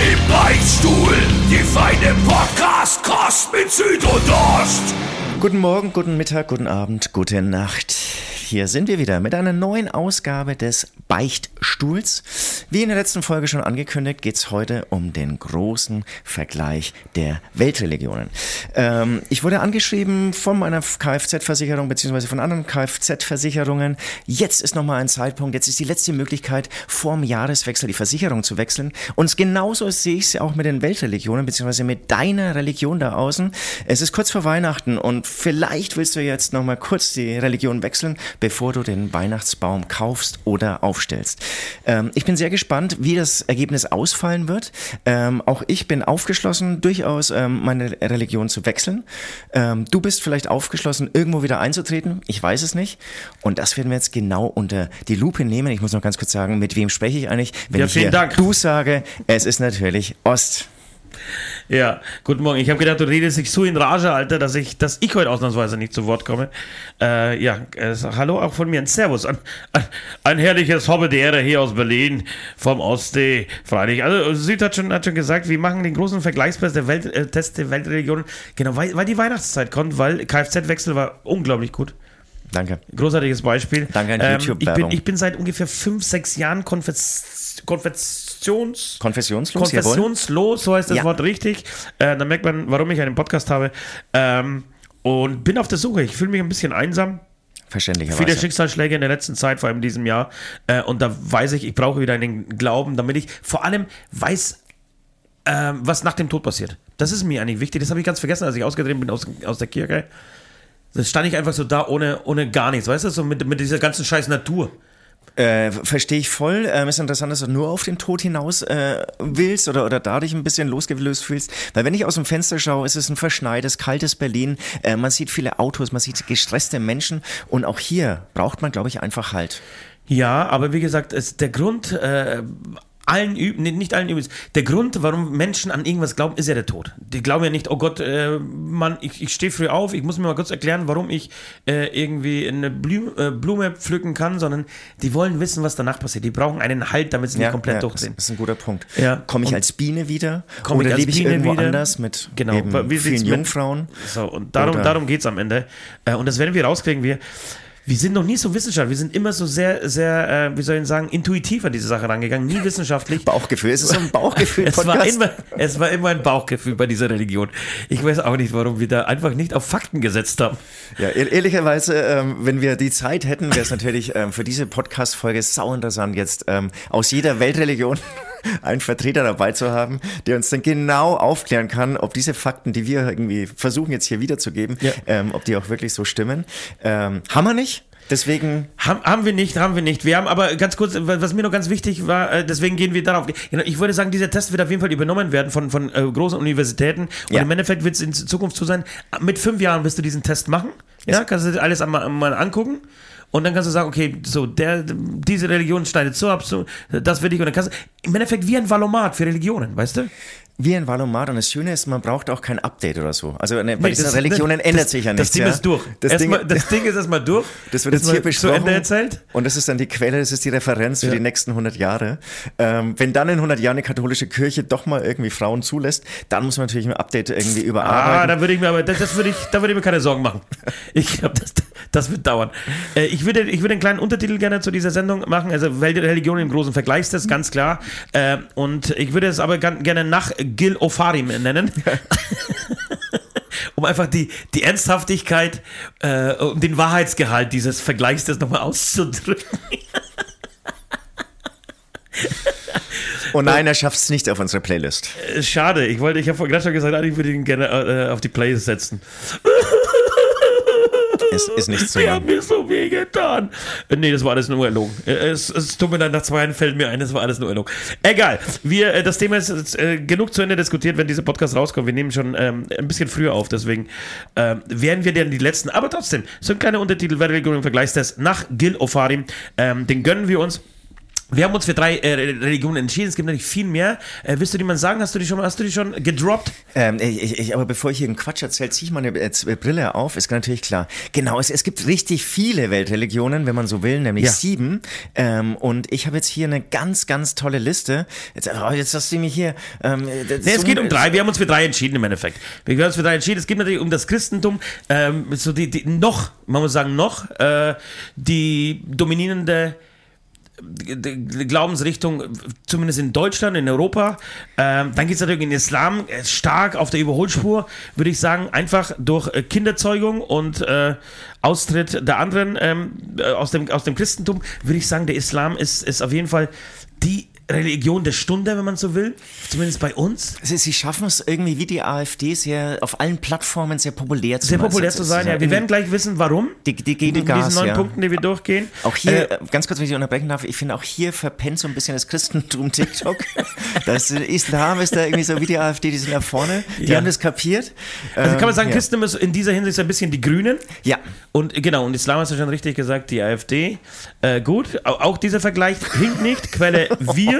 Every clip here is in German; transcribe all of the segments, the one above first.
Im Beichtstuhl, die feine Podcast-Kost mit Süd und Ost. Guten Morgen, guten Mittag, guten Abend, gute Nacht. Hier sind wir wieder mit einer neuen Ausgabe des Beichtstuhls. Wie in der letzten Folge schon angekündigt, geht es heute um den großen Vergleich der Weltreligionen. Ähm, ich wurde angeschrieben von meiner Kfz-Versicherung beziehungsweise von anderen Kfz-Versicherungen. Jetzt ist nochmal ein Zeitpunkt, jetzt ist die letzte Möglichkeit, vorm Jahreswechsel die Versicherung zu wechseln. Und genauso sehe ich es auch mit den Weltreligionen beziehungsweise mit deiner Religion da außen. Es ist kurz vor Weihnachten und vielleicht willst du jetzt nochmal kurz die Religion wechseln, bevor du den Weihnachtsbaum kaufst oder aufstellst. Ähm, ich bin sehr gespannt, wie das Ergebnis ausfallen wird. Ähm, auch ich bin aufgeschlossen, durchaus ähm, meine Religion zu wechseln. Ähm, du bist vielleicht aufgeschlossen, irgendwo wieder einzutreten. Ich weiß es nicht. Und das werden wir jetzt genau unter die Lupe nehmen. Ich muss noch ganz kurz sagen, mit wem spreche ich eigentlich? Wenn Ja, ich hier Dank. du sage, es ist natürlich Ost. Ja, guten Morgen. Ich habe gedacht, du redest dich so in Rage, Alter, dass ich, dass ich heute ausnahmsweise nicht zu Wort komme. Äh, ja, äh, hallo auch von mir, ein Servus. Ein, ein, ein herrliches Hobbedere hier aus Berlin vom Ostsee. Freilich. Also Süd hat schon, hat schon gesagt, wir machen den großen Vergleichstest der, Welt, äh, Test der Weltreligionen. Genau, weil, weil die Weihnachtszeit kommt, weil Kfz-Wechsel war unglaublich gut. Danke. Großartiges Beispiel. Danke an Ähm, ich, YouTube-Werbung. bin, ich bin seit ungefähr fünf, sechs Jahren Konfess Konfessions... Konfessionslos. Konfessionslos, so heißt das Ja. Wort richtig. Äh, da merkt man, warum ich einen Podcast habe. Ähm, und bin auf der Suche. Ich fühle mich ein bisschen einsam. Verständlicherweise. Viele Schicksalsschläge in der letzten Zeit, vor allem in diesem Jahr. Äh, und da weiß ich, ich brauche wieder einen Glauben, damit ich vor allem weiß, ähm, was nach dem Tod passiert. Das ist mir eigentlich wichtig. Das habe ich ganz vergessen, als ich ausgetreten bin aus, aus der Kirche. Da stand ich einfach so da ohne, ohne gar nichts, weißt du, so mit, mit dieser ganzen scheiß Natur. Äh, Verstehe ich voll. Ähm, ist interessant, dass du nur auf den Tod hinaus äh, willst oder, oder dadurch ein bisschen losgelöst fühlst. Weil wenn ich aus dem Fenster schaue, ist es ein verschneites, kaltes Berlin. Äh, man sieht viele Autos, man sieht gestresste Menschen. Und auch hier braucht man, glaube ich, einfach Halt. Ja, aber wie gesagt, es, der Grund, äh, allen Üb nee, nicht allen übrigens, der Grund, warum Menschen an irgendwas glauben, ist ja der Tod. Die glauben ja nicht, oh Gott, äh, Mann, ich, ich stehe früh auf, ich muss mir mal kurz erklären, warum ich äh, irgendwie eine Blü äh, Blume pflücken kann, sondern die wollen wissen, was danach passiert. Die brauchen einen Halt, damit sie nicht komplett ja, durchdrehen. Das ist ein guter Punkt. Ja. Komme ich Und- als Biene wieder? Komm ich oder als lebe ich Biene irgendwo wieder? anders mit Genau, vielen Jungfrauen? So, und darum, Oder- darum geht es am Ende. Äh, und das werden wir rauskriegen. Wir, wir sind noch nie so wissenschaftlich. Wir sind immer so sehr, sehr, äh, wie soll ich sagen, intuitiv an diese Sache rangegangen. Nie wissenschaftlich. Bauchgefühl. Es ist so ein Bauchgefühl. Es war, immer, es war immer ein Bauchgefühl bei dieser Religion. Ich weiß auch nicht, warum wir da einfach nicht auf Fakten gesetzt haben. Ja, ehr- ehrlicherweise, ähm, wenn wir die Zeit hätten, wäre es natürlich ähm, für diese Podcast-Folge sau interessant, jetzt ähm, aus jeder Weltreligion einen Vertreter dabei zu haben, der uns dann genau aufklären kann, ob diese Fakten, die wir irgendwie versuchen jetzt hier wiederzugeben, Ja. ähm, ob die auch wirklich so stimmen. Ähm, haben wir nicht. Deswegen, Haben, haben wir nicht, haben wir nicht. Wir haben aber ganz kurz, was mir noch ganz wichtig war, äh, deswegen gehen wir darauf. Genau, Ich würde sagen, dieser Test wird auf jeden Fall übernommen werden von, von äh, großen Universitäten. Und Ja. im Endeffekt wird es in Zukunft so sein, mit fünf Jahren wirst du diesen Test machen. Ja, kannst du dir alles einmal, mal angucken. Und dann kannst du sagen, okay, so, der, diese Religion schneidet so ab, so, das will ich. Und dann kannst du, im Endeffekt wie ein Valomat für Religionen, weißt du? Wie ein Valomat und das Schöne ist, man braucht auch kein Update oder so. Also ne, bei Nee, diesen das- Religionen das- ändert sich ja nichts. Das Ding ja. ist durch. Das Ding, Erstmal- das Ding ist erstmal durch. Das wird jetzt Ist hier mal besprochen. Zu Ende erzählt. Und das ist dann die Quelle, das ist die Referenz für Ja. die nächsten 100 Jahre. Ähm, wenn dann in 100 Jahren eine katholische Kirche doch mal irgendwie Frauen zulässt, dann muss man natürlich ein Update irgendwie Ah, überarbeiten. da würde ich mir aber, das, das würde ich, da würde ich mir keine Sorgen machen. Ich glaube, das, das wird dauern. Äh, ich würde, ich würde einen kleinen Untertitel gerne zu dieser Sendung machen, also Weltreligion im großen Vergleichstest, ganz klar. Äh, und ich würde es aber gerne nach Gil Ofarim nennen. um einfach die, die Ernsthaftigkeit äh, und den Wahrheitsgehalt dieses Vergleichstests nochmal auszudrücken. oh nein, er schafft es nicht auf unsere Playlist. Äh, Schade, ich wollte, ich habe vorhin gerade schon gesagt, ich würde ihn gerne äh, auf die Playlist setzen. Es ist nicht so Die lang. haben mir so weh getan. Äh, Nee, das war alles nur erlogen. Äh, Es, es tut mir leid, nach zwei Jahren fällt mir ein, das war alles nur erlogen. Egal. Wir, äh, das Thema ist äh, genug zu Ende diskutiert, wenn dieser Podcast rauskommt. Wir nehmen schon ähm, ein bisschen früher auf, deswegen ähm, werden wir dann die letzten, aber trotzdem, so ein kleiner Untertitel, wer Religion im Vergleichstest nach Gil Ofarim, ähm, den gönnen wir uns. Wir haben uns für drei äh, Religionen entschieden. Es gibt natürlich viel mehr. Äh, willst du die mal sagen? Hast du die schon, hast du die schon gedroppt? Ähm, ich, ich, aber bevor ich hier einen Quatsch erzähle, ziehe ich meine äh, Brille auf. Ist natürlich klar. Genau, es, es gibt richtig viele Weltreligionen, wenn man so will, nämlich Ja. sieben. Ähm, und ich habe jetzt hier eine ganz, ganz tolle Liste. Jetzt, oh, jetzt hast du mich hier. Ähm, das- Nee, es so- geht um drei. Wir haben uns für drei entschieden im Endeffekt. Wir haben uns für drei entschieden. Es geht natürlich um das Christentum. Ähm, so die, die noch, man muss sagen, noch äh, die dominierende Glaubensrichtung, zumindest in Deutschland, in Europa. Ähm, dann geht es natürlich in Islam äh, stark auf der Überholspur, würde ich sagen, einfach durch äh, Kinderzeugung und äh, Austritt der anderen ähm, äh, aus, dem, aus dem Christentum, würde ich sagen, der Islam ist, ist auf jeden Fall die Religion der Stunde, wenn man so will. Zumindest bei uns. Sie, sie schaffen es irgendwie wie die AfD sehr auf allen Plattformen sehr populär zu Sehr machen. populär zu sein, ja. Wir werden gleich wissen, warum. Die- die geben Mit Gas, diesen neun ja. Punkten, die wir durchgehen. Auch hier, Äh, ganz kurz, wenn ich unterbrechen darf, ich finde auch hier verpennt so ein bisschen das Christentum TikTok. das Islam ist da irgendwie so wie die AfD, die sind da vorne, die Ja. haben das kapiert. also kann man sagen, ja. Christentum ist in dieser Hinsicht so ein bisschen die Grünen. Ja, Und genau, und Islam hast du schon richtig gesagt, die AfD. Äh, gut, au- auch dieser Vergleich hinkt nicht. Quelle wir.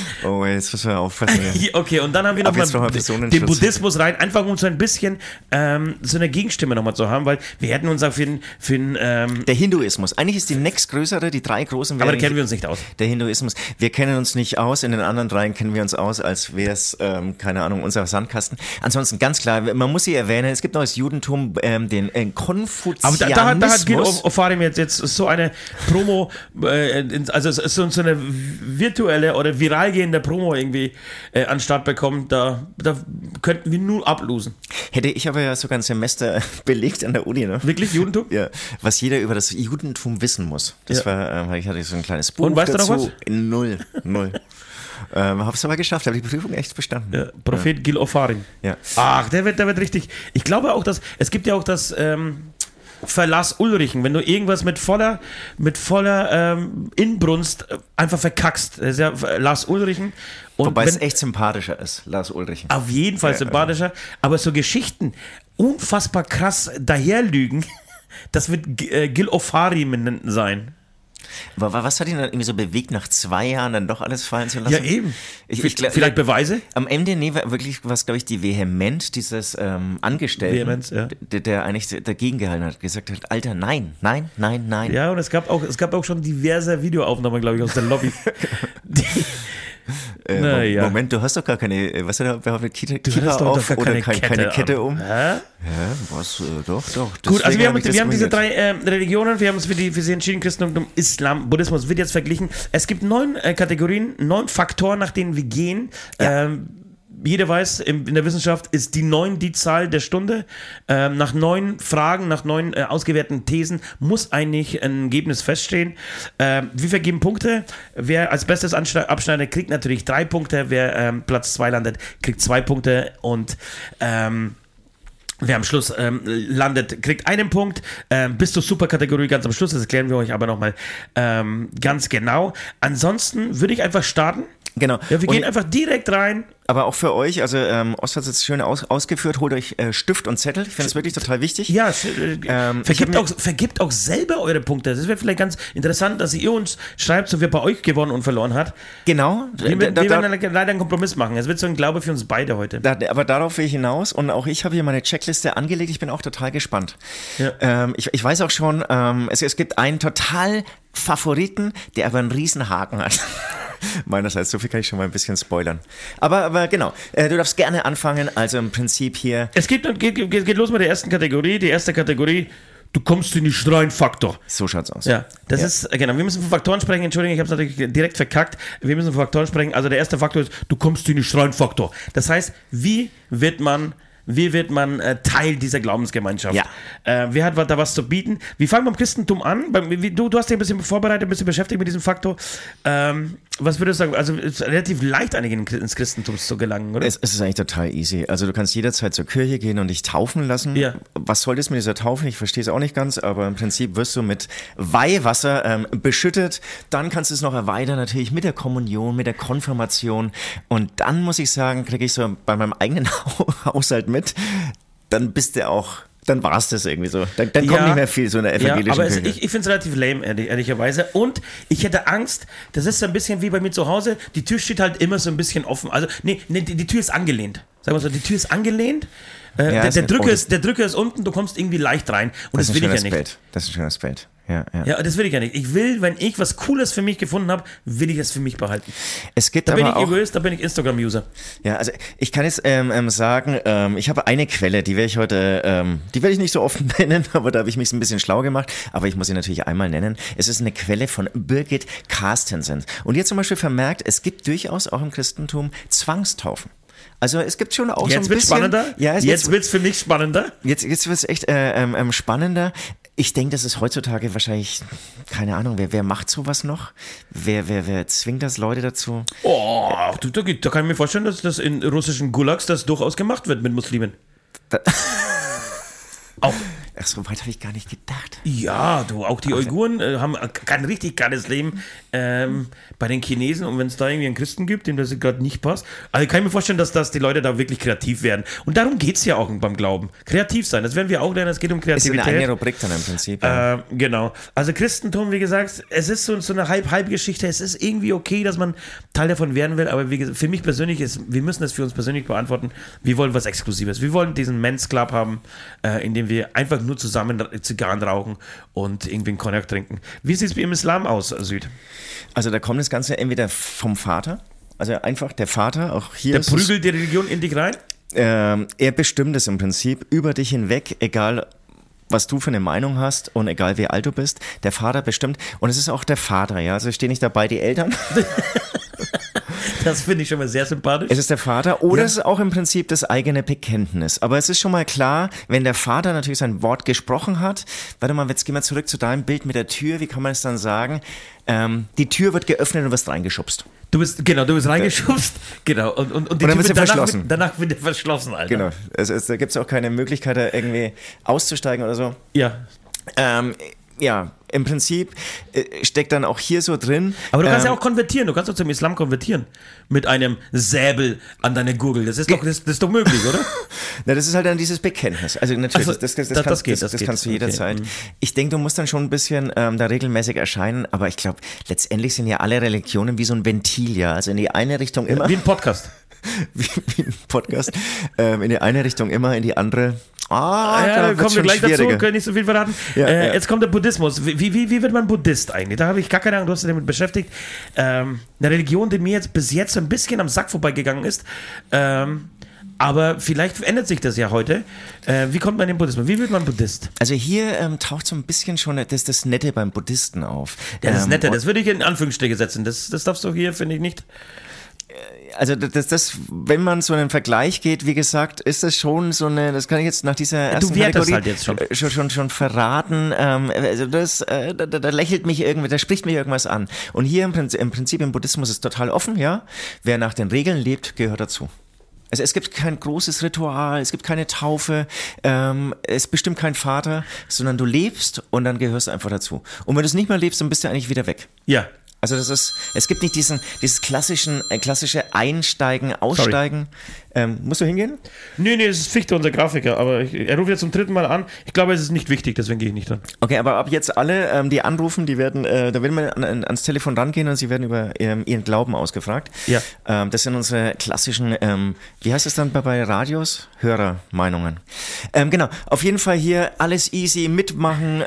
oh, jetzt müssen wir aufpassen. Okay, und dann haben wir nochmal den Buddhismus rein, einfach um so ein bisschen ähm, so eine Gegenstimme nochmal zu haben, weil wir hätten uns auch für den, für den ähm, Der Hinduismus. Eigentlich ist die nächstgrößere, die drei großen aber da kennen wir uns nicht aus. der Hinduismus. Wir kennen uns nicht aus, in den anderen dreien kennen wir uns aus, als wäre es, ähm, keine Ahnung, unser Sandkasten. Ansonsten ganz klar, man muss sie erwähnen, es gibt noch das Judentum, ähm, den äh, Konfuzianismus. Aber da, da, hat- da hat Gil Ofarim jetzt, jetzt so eine Promo, äh, also so, so eine virtuelle oder viral gehende Promo irgendwie äh, an Start bekommen, da, da könnten wir nur ablosen. Hätte ich aber ja sogar ein Semester belegt an der Uni, ne? Wirklich, Judentum? Ja, was jeder über das Judentum wissen muss. Das Ja. war, äh, ich hatte so ein kleines Buch Und weißt du noch dazu. was? Null, null. ähm, hab's aber geschafft, habe die Prüfung echt bestanden. Ja, Prophet Gil Ofarim. Ja. Ach, der wird, der wird richtig. Ich glaube auch, dass es gibt ja auch das ähm, Verlass Ulrichen, wenn du irgendwas mit voller, mit voller ähm, Inbrunst äh, einfach verkackst. Das ist ja äh, Lars Ulrichen. Und Wobei wenn, es echt sympathischer ist, Lars Ulrich. Auf jeden Fall sympathischer. Aber so Geschichten unfassbar krass daherlügen, das wird äh, Gil Ofarim sein. Was hat ihn dann irgendwie so bewegt, nach zwei Jahren dann doch alles fallen zu lassen? Ja, eben. Ich, ich, glaub- Vielleicht Beweise? Am Ende, nee, war wirklich was, glaube ich, die Vehement dieses ähm, Angestellten, Vehemenz, ja. der, der eigentlich dagegen gehalten hat, gesagt hat, Alter, nein, nein, nein, nein. Ja, und es gab auch, es gab auch schon diverse Videoaufnahmen, glaube ich, aus der Lobby. Die, Äh, Na Mo- ja. Moment, du hast doch gar keine, was hat er Kita, du Kita doch auf gar oder keine, kein, Kette, keine Kette um? Hä? Ja, was, äh, doch, doch. Gut, also wir hab haben, wir haben diese drei äh, Religionen, wir haben uns für die für sie entschieden, Christentum, Islam, Buddhismus wird jetzt verglichen. Es gibt neun äh, Kategorien, neun Faktoren, nach denen wir gehen. Ja. Ähm, jeder weiß, in, der Wissenschaft ist die neun die Zahl der Stunde. Ähm, nach neun Fragen, nach neun äh, ausgewerteten Thesen muss eigentlich ein Ergebnis feststehen. Ähm, wir vergeben Punkte. Wer als bestes abschneidet, kriegt natürlich drei Punkte. Wer ähm, Platz zwei landet, kriegt zwei Punkte. Und ähm, Wer am Schluss ähm, landet, kriegt einen Punkt. Ähm, bis zur Superkategorie ganz am Schluss. Das erklären wir euch aber nochmal ähm, ganz genau. Ansonsten würde ich einfach starten. Genau. Ja, wir Und- gehen einfach direkt rein. Aber auch für euch, also ähm, Ost hat es jetzt schön aus, ausgeführt, holt euch äh, Stift und Zettel. Ich finde das wirklich total wichtig. Ja, äh, Ähm, vergibt, auch, vergibt auch selber eure Punkte. Das wäre vielleicht ganz interessant, dass ihr uns schreibt, so wer bei euch gewonnen und verloren hat. Genau. Wir, Da- wir da- werden leider einen Kompromiss machen. Es wird so ein Glaube für uns beide heute. Da, aber darauf will ich hinaus und auch ich habe hier meine Checkliste angelegt. Ich bin auch total gespannt. Ja. Ähm, ich, ich weiß auch schon, ähm, es, es gibt einen total Favoriten, der aber einen riesen Haken hat. Meinerseits, so viel kann ich schon mal ein bisschen spoilern. Aber, aber genau, äh, du darfst gerne anfangen. Also im Prinzip hier, Es geht, geht, geht, geht los mit der ersten Kategorie. Die erste Kategorie, du kommst in die Schreinfaktor. so schaut's aus. Ja, das Ja. ist, äh, genau, wir müssen von Faktoren sprechen, Entschuldigung, ich habe es natürlich direkt verkackt. Wir müssen von Faktoren sprechen. Also der erste Faktor ist, du kommst in den Schreinfaktor. Das heißt, wie wird man Wie wird man äh, Teil dieser Glaubensgemeinschaft? Ja. Äh, wer hat da was zu bieten? Wir fangen beim Christentum an. Du, du hast dich ein bisschen vorbereitet, ein bisschen beschäftigt mit diesem Faktor. Ähm, was würdest du sagen? Also es ist relativ leicht, einigen ins Christentum zu gelangen, oder? Es, es ist eigentlich total easy. Also du kannst jederzeit zur Kirche gehen und dich taufen lassen. Ja. Was soll das mit dieser Taufe? Ich verstehe es auch nicht ganz, aber im Prinzip wirst du mit Weihwasser ähm, beschüttet. Dann kannst du es noch erweitern, natürlich mit der Kommunion, mit der Konfirmation. Und dann muss ich sagen, kriege ich so bei meinem eigenen Haushalt mit, dann bist du auch dann war es das irgendwie so. Dann, dann kommt Ja. nicht mehr viel so in der evangelischen ja, aber es, ich, ich finde es relativ lame, ehrlich, ehrlicherweise. Und ich hätte Angst, das ist so ein bisschen wie bei mir zu Hause, die Tür steht halt immer so ein bisschen offen. Also, nee, nee die, die Tür ist angelehnt. Sagen wir so, die Tür ist angelehnt. Äh, Ja, der, der, Drücker ist, der Drücker ist unten, du kommst irgendwie leicht rein. Und das, das ist ein will ich ja schönes nicht. Bild. Das ist ein schönes Bild. Ja, ja. Ja, das will ich ja nicht. Ich will, wenn ich was Cooles für mich gefunden habe, will ich das für mich behalten. Es gibt Da bin ich auch, egoist, da bin ich Instagram-User. Ja, also ich kann jetzt ähm, ähm, sagen, ähm, ich habe eine Quelle, die werde ich heute, ähm, die werde ich nicht so oft nennen, aber da habe ich mich ein bisschen schlau gemacht. Aber ich muss sie natürlich einmal nennen. Es ist eine Quelle von Birgit Carstensen. Und hat zum Beispiel vermerkt, es gibt durchaus auch im Christentum Zwangstaufen. Also es gibt schon auch so Jetzt ein wird bisschen. spannender. Ja, es jetzt wird's für mich spannender. Jetzt, jetzt wird es echt äh, ähm, ähm, spannender. Ich denke, das ist heutzutage wahrscheinlich, keine Ahnung, wer, wer macht sowas noch? Wer, wer, wer zwingt das Leute dazu? Oh, du, da, da kann ich mir vorstellen, dass das in russischen Gulags das durchaus gemacht wird mit Muslimen. Auch, Ach, so weit habe ich gar nicht gedacht. ja, du, auch die Uiguren äh, haben kein richtig geiles Leben ähm, bei den Chinesen und wenn es da irgendwie einen Christen gibt, dem das gerade nicht passt. Also kann ich mir vorstellen, dass, dass die Leute da wirklich kreativ werden. Und darum geht es ja auch beim Glauben. Kreativ sein, das werden wir auch lernen, es geht um Ist eine Kreativität. eigene Rubrik dann im Prinzip. ja. Äh, genau. Also Christentum, wie gesagt, es ist so, so eine Halb-Halb-Geschichte. Es ist irgendwie okay, dass man Teil davon werden will, aber wie für mich persönlich ist, wir müssen das für uns persönlich beantworten. Wir wollen was Exklusives. Wir wollen diesen Men's Club haben, äh, in dem wir einfach nur zusammen Zigarren rauchen und irgendwie einen Cognac trinken. Wie sieht es im Islam aus, Süd? Also da kommt das Ganze entweder vom Vater, also einfach der Vater, auch hier Der ist es, prügelt die Religion in dich rein? ähm, er bestimmt es im Prinzip über dich hinweg, egal was du für eine Meinung hast und egal wie alt du bist, der Vater bestimmt und es ist auch der Vater, ja, also stehen nicht dabei die Eltern, Das finde ich schon mal sehr sympathisch. es ist der Vater oder Ja. es ist auch im Prinzip das eigene Bekenntnis, aber es ist schon mal klar, wenn der Vater natürlich sein Wort gesprochen hat, warte mal, jetzt gehen wir zurück zu deinem Bild mit der Tür, wie kann man es dann sagen, ähm, die Tür wird geöffnet und du wirst reingeschubst. Du bist, genau, du bist reingeschubst. Genau. Und, und, und die Und dann Tür wird danach, verschlossen. Danach wird er verschlossen, Alter. Genau, es, es, da gibt es auch keine Möglichkeit, da irgendwie auszusteigen oder so. Ja. Ähm, ja, im Prinzip äh, steckt dann auch hier so drin. Aber du kannst ähm, ja auch konvertieren, du kannst doch zum Islam konvertieren. Mit einem Säbel an deine Gurgel. Das ist doch, das, das ist doch möglich, oder? Na, das ist halt dann dieses Bekenntnis. Also natürlich, Ach so, das, das, das, kannst, geht, das, kannst du Okay, jederzeit. mhm. Ich denke, du musst dann schon ein bisschen ähm, da regelmäßig erscheinen, aber ich glaube, letztendlich sind ja alle Religionen wie so ein Ventil, ja. Also in die eine Richtung immer, Wie ein Podcast. wie, wie ein Podcast, ähm, in die eine Richtung immer, in die andere. Ah, ja, da kommen wir gleich dazu, können nicht so viel verraten. Ja, äh, ja. Jetzt kommt der Buddhismus. Wie, wie, wie wird man Buddhist eigentlich? Da habe ich gar keine Ahnung, du hast dich damit beschäftigt. Ähm, eine Religion, die mir jetzt bis jetzt so ein bisschen am Sack vorbeigegangen ist. Ähm, aber vielleicht ändert sich das ja heute. Äh, wie kommt man in den Buddhismus? Wie wird man Buddhist? Also hier ähm, taucht so ein bisschen schon das, das Nette beim Buddhisten auf. Das ist Ähm, netter, und- das würde ich in Anführungsstriche setzen. Das, das darfst du hier, finde ich, nicht. Also das, das, wenn man so einen Vergleich geht, wie gesagt, ist das schon so eine, das kann ich jetzt nach dieser ersten wertest Kategorie halt jetzt schon. äh, schon, schon, schon verraten. Ähm, also das, äh, da, da da lächelt mich irgendwie, da spricht mich irgendwas an. Und hier im Prinzip, im Prinzip im Buddhismus ist total offen, ja. Wer nach den Regeln lebt, gehört dazu. Also es gibt kein großes Ritual, es gibt keine Taufe, ähm, es bestimmt kein Vater, sondern du lebst und dann gehörst du einfach dazu. Und wenn du es nicht mehr lebst, dann bist du eigentlich wieder weg. Ja. Also das ist, es gibt nicht diesen, dieses klassischen, äh, klassische Einsteigen, Aussteigen. Ähm, musst du hingehen? Nee, nee, es ist Fichte, unser Grafiker, aber ich, er ruft jetzt zum dritten Mal an. Ich glaube, es ist nicht wichtig, deswegen gehe ich nicht dran. Okay, aber ab jetzt alle, ähm, die anrufen, die werden, äh, da werden wir an, an, ans Telefon rangehen und sie werden über ähm, ihren Glauben ausgefragt. Ja. Ähm, das sind unsere klassischen, ähm, wie heißt es dann bei, bei Radios? Hörermeinungen. Ähm, genau, auf jeden Fall hier alles easy, mitmachen.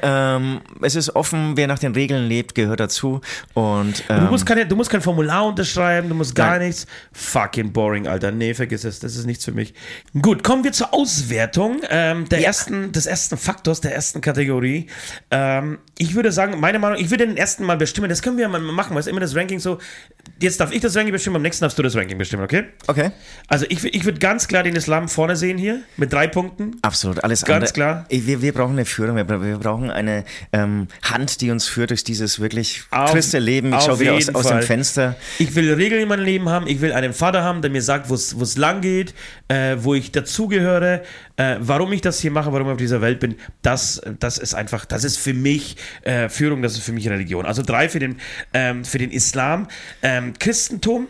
Es ist offen, wer nach den Regeln lebt, gehört dazu. Und Du musst, keine, du musst kein Formular unterschreiben, du musst gar Nein. nichts. Fucking boring, Alter. Nee, vergiss es. Das, das ist nichts für mich. Gut, kommen wir zur Auswertung ähm, der ersten, des ersten Faktors, der ersten Kategorie. Ähm, ich würde sagen, meine Meinung, ich würde den ersten mal bestimmen. Das können wir mal machen, weil es immer das Ranking so. Jetzt darf ich das Ranking bestimmen, am nächsten darfst du das Ranking bestimmen, okay? Okay. Also ich, ich würde ganz klar den Islam vorne sehen hier mit drei Punkten. Absolut, alles Ganz andere. klar. Wir, wir brauchen eine Führung, wir, wir brauchen eine ähm, Hand, die uns führt durch dieses wirklich Auf- triste Leben. Ich schaue wieder aus, aus dem. Fenster. Ich will Regeln in meinem Leben haben. Ich will einen Vater haben, der mir sagt, wo es lang geht, äh, wo ich dazugehöre, äh, warum ich das hier mache, warum ich auf dieser Welt bin. Das, das ist einfach, das ist für mich äh, Führung, das ist für mich Religion. Also drei für den, ähm, für den Islam. Ähm, Christentum,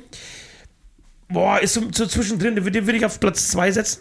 boah, ist so, so zwischendrin, den würde ich auf Platz zwei setzen.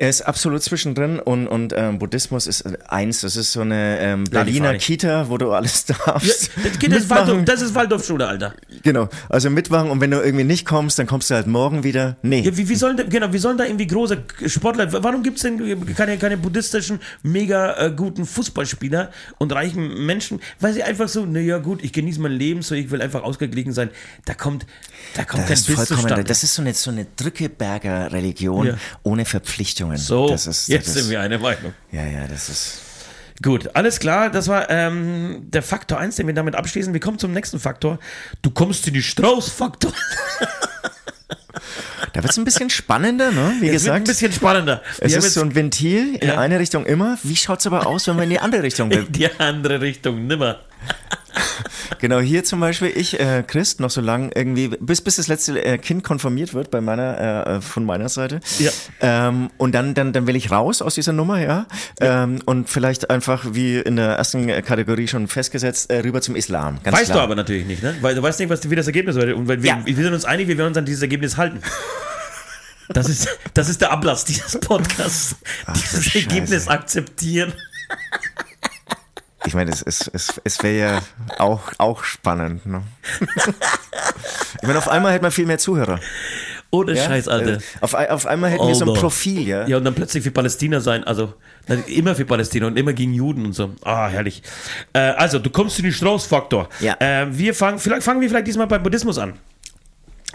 Er ist absolut zwischendrin und, und ähm, Buddhismus ist äh, eins. Das ist so eine ähm, Berliner. Kita, wo du alles Ja, darfst. das, geht das, ist Waldorf, das ist Waldorfschule, Alter. Genau, also mitmachen und wenn du irgendwie nicht kommst, dann kommst du halt morgen wieder. Nee. Ja, wie, wie sollen da, genau, wie sollen da irgendwie große Sportler, warum gibt es denn keine, keine buddhistischen, mega äh, guten Fußballspieler und reichen Menschen, weil sie einfach so, naja gut, ich genieße mein Leben, so ich will einfach ausgeglichen sein. Da kommt, da kommt Das ist vollkommen, zustande. das ist so eine, so eine Drückeberger Religion Ja. ohne Verpflichtungen. so, das ist, jetzt das sind ist, wir eine Meinung. Ja, ja, das ist. Gut, alles klar, das war ähm, der Faktor 1, den wir damit abschließen. Wir kommen zum nächsten Faktor. Du kommst in die Strauß-Faktor. Da wird es ein bisschen spannender, ne? Wie Es wird ein gesagt. bisschen spannender. es Wir haben ist so ein Ventil in Ja. eine Richtung immer. Wie schaut es aber aus, wenn man in die andere Richtung will? in die andere Richtung, nimmer. Genau, hier zum Beispiel, ich, äh, Christ, noch so lang irgendwie, bis, bis das letzte äh, Kind konfirmiert wird bei meiner, äh, von meiner Seite. Ja. Ähm, und dann, dann, dann will ich raus aus dieser Nummer, ja. Ähm, und vielleicht einfach, wie in der ersten äh, Kategorie schon festgesetzt, äh, rüber zum Islam. Ganz Weißt klar. du aber natürlich nicht, ne? Weil du weißt nicht, was wie das Ergebnis wird. Und weil wir, Ja. wir sind uns einig, wir werden uns an dieses Ergebnis halten. Das ist, das ist der Ablass dieses Podcasts. dieses Scheiße. Ergebnis akzeptieren. Ich meine, es, es, es, es wäre ja auch, auch spannend. Ne? ich meine, auf einmal hätte man viel mehr Zuhörer. Ohne Ja? Scheiß, Alter. Äh, Auf, auf einmal hätten wir so ein Alter. Profil, ja. Ja, und dann plötzlich für Palästina sein. Also, immer für Palästina und immer gegen Juden und so. Ah, herrlich. Äh, also, du kommst in den Strauß-Faktor. Ja. Äh, wir fangen, vielleicht fangen wir vielleicht diesmal beim Buddhismus an.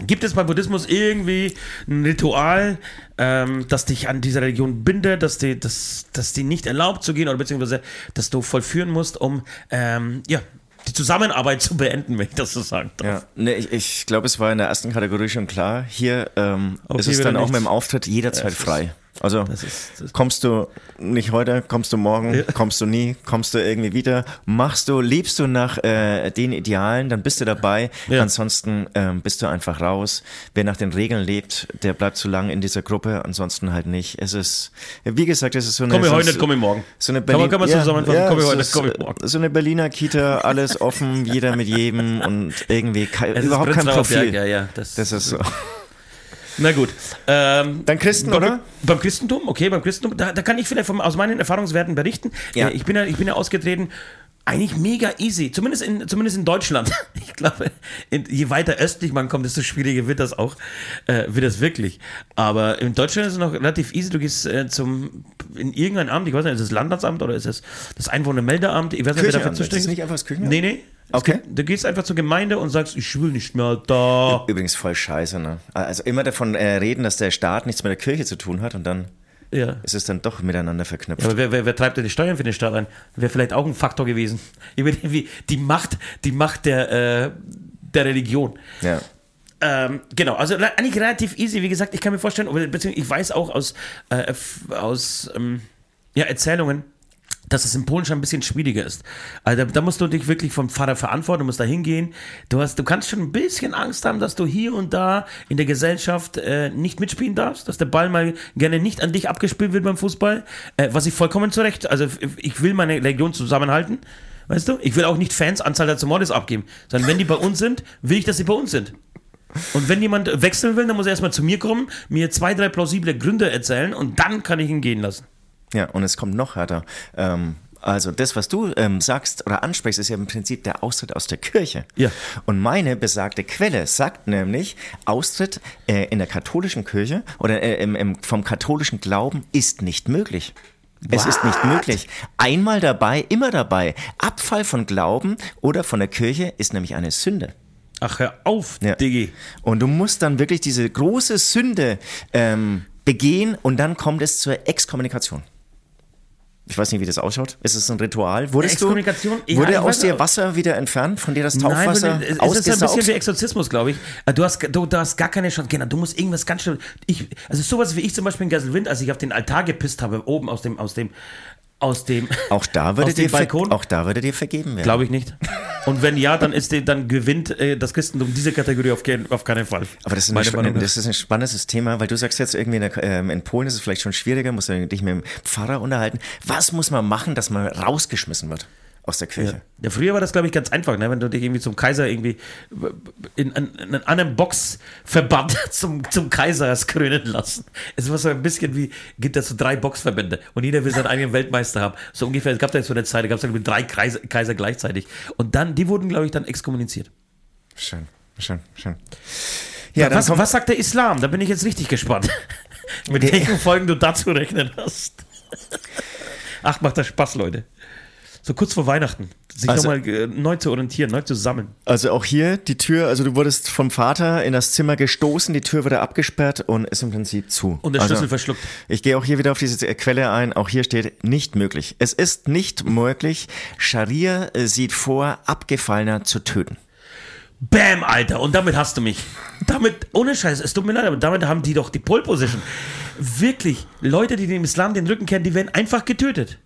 Gibt es beim Buddhismus irgendwie ein Ritual, ähm, das dich an diese Religion bindet, dass die, dass, dass die nicht erlaubt zu gehen oder beziehungsweise, dass du vollführen musst, um ähm, ja, die Zusammenarbeit zu beenden, wenn ich das so sagen darf? Ja, ne, ich, ich glaube, es war in der ersten Kategorie schon klar. Hier ähm, ist es dann auch nichts. mit dem Auftritt jederzeit frei. Also Das ist, das kommst du nicht heute, kommst du morgen, Ja. kommst du nie, kommst du irgendwie wieder, machst du, lebst du nach äh, den Idealen, dann bist du dabei. Ja. Ansonsten ähm, bist du einfach raus. Wer nach den Regeln lebt, der bleibt zu lang in dieser Gruppe, ansonsten halt nicht. Es ist, wie gesagt, es ist so eine... Komm ich so, heute komm ich morgen. So eine Kann man- Berlin kann man zusammenfassen, komm ich heute, ist, komm ich morgen. So eine Berliner Kita, alles offen, jeder mit jedem und irgendwie kei- Es ist überhaupt kein Profil. Ja, ja, das, Das ist so. Na gut. Ähm, Dann Christen, beim, oder? Beim Christentum, okay, beim Christentum, da, da kann ich vielleicht vom, aus meinen Erfahrungswerten berichten. Ja. Äh, Ich, bin ja, ich bin ja ausgetreten. Eigentlich mega easy, zumindest in, zumindest in Deutschland. Ich glaube, in, je weiter östlich man kommt, desto schwieriger wird das auch, äh, wird das wirklich. Aber in Deutschland ist es noch relativ easy. Du gehst äh, zum in irgendein Amt, ich weiß nicht, ist es das Landratsamt oder ist es das Einwohnermeldeamt? Ich weiß nicht, wer dafür ist zuständig das nicht einfach das Kirchenamt? Nee, nee. Okay. Du gehst einfach zur Gemeinde und sagst, ich will nicht mehr da. Übrigens voll scheiße, ne? Also immer davon äh, reden, dass der Staat nichts mit der Kirche zu tun hat und dann Ja. ist es dann doch miteinander verknüpft. Ja, aber wer, wer, wer treibt denn die Steuern für den Staat ein? Wäre vielleicht auch ein Faktor gewesen. Wie die Macht, die Macht der, äh, der Religion. Ja. Ähm, genau, also eigentlich relativ easy. Wie gesagt, ich kann mir vorstellen, beziehungsweise ich weiß auch aus, äh, aus ähm, ja, Erzählungen, dass es in Polen schon ein bisschen schwieriger ist. Also da, da musst du dich wirklich vom Pfarrer verantworten, du musst da hingehen. Du, du kannst schon ein bisschen Angst haben, dass du hier und da in der Gesellschaft äh, nicht mitspielen darfst, dass der Ball mal gerne nicht an dich abgespielt wird beim Fußball, äh, was ich vollkommen zurecht, also ich will meine Religion zusammenhalten, weißt du? Ich will auch nicht Fans Anzahl der Zumordes abgeben, sondern wenn die bei uns sind, will ich, dass sie bei uns sind. Und wenn jemand wechseln will, dann muss er erstmal zu mir kommen, mir zwei, drei plausible Gründe erzählen und dann kann ich ihn gehen lassen. Ja, und es kommt noch härter. Ähm, also das, was du ähm, sagst oder ansprichst, ist ja im Prinzip der Austritt aus der Kirche. Ja. Und meine besagte Quelle sagt nämlich, Austritt äh, in der katholischen Kirche oder äh, im, im, vom katholischen Glauben ist nicht möglich. Es ist nicht möglich. Einmal dabei, immer dabei. Abfall von Glauben oder von der Kirche ist nämlich eine Sünde. Ach, hör auf, Ja. Diggi. Und du musst dann wirklich diese große Sünde ähm, begehen und dann kommt es zur Exkommunikation. Ich weiß nicht, wie das ausschaut. Ist es ein Ritual? Wurdest du, Ja, wurde aus dir. Wasser wieder entfernt, von dir das Taufwasser Nein, es ist ein bisschen wie? Exorzismus, glaube ich. Äh, Du hast, du, du hast gar keine Chance. Genau, du musst irgendwas ganz schön. Ich, also sowas wie ich zum Beispiel in Geiselwind, als ich auf den Altar gepisst habe, oben aus dem, aus dem, aus dem. Auch da würde dir, Balkon. auch da würde dir vergeben werden. Glaube ich nicht. Und wenn ja, dann ist die, dann gewinnt äh, das Christentum diese Kategorie auf, keinen- auf keinen Fall. Aber das ist, ein, Meine spa- Meinung nach. das ist ein spannendes Thema, weil du sagst jetzt irgendwie, in, der, ähm, in Polen ist es vielleicht schon schwieriger, musst du dich mit dem Pfarrer unterhalten. Was muss man machen, dass man rausgeschmissen wird aus der Kirche? Ja, früher war das, glaube ich, ganz einfach, ne? wenn du dich irgendwie zum Kaiser irgendwie in, in, in einem anderen Boxverband zum, zum Kaiser hast krönen lassen. Es war so ein bisschen wie, gibt es so drei Boxverbände und jeder will seinen eigenen Weltmeister haben. So ungefähr, es gab da jetzt so eine Zeit, da gab es irgendwie drei Kaiser, Kaiser gleichzeitig. Und dann, die wurden, glaube ich, dann exkommuniziert. Schön, schön, schön. Ja, was, was sagt der Islam? Da bin ich jetzt richtig gespannt. Mit welchen Folgen du dazu rechnen hast. Ach, macht das Spaß, Leute. So kurz vor Weihnachten, sich Also- nochmal äh, neu zu orientieren, neu zu sammeln. Also auch hier die Tür, also du wurdest vom Vater in das Zimmer gestoßen, die Tür wurde abgesperrt und ist im Prinzip zu. Und der also, Schlüssel verschluckt. Ich gehe auch hier wieder auf diese Quelle ein. Auch hier steht nicht möglich. Es ist nicht möglich. Scharia äh, sieht vor, Abgefallener zu töten. Bam, Alter. Und damit hast du mich. Damit, ohne Scheiß, es tut mir leid, aber damit haben die doch die Pole Position. Wirklich, Leute, die dem Islam den Rücken kehren, die werden einfach getötet.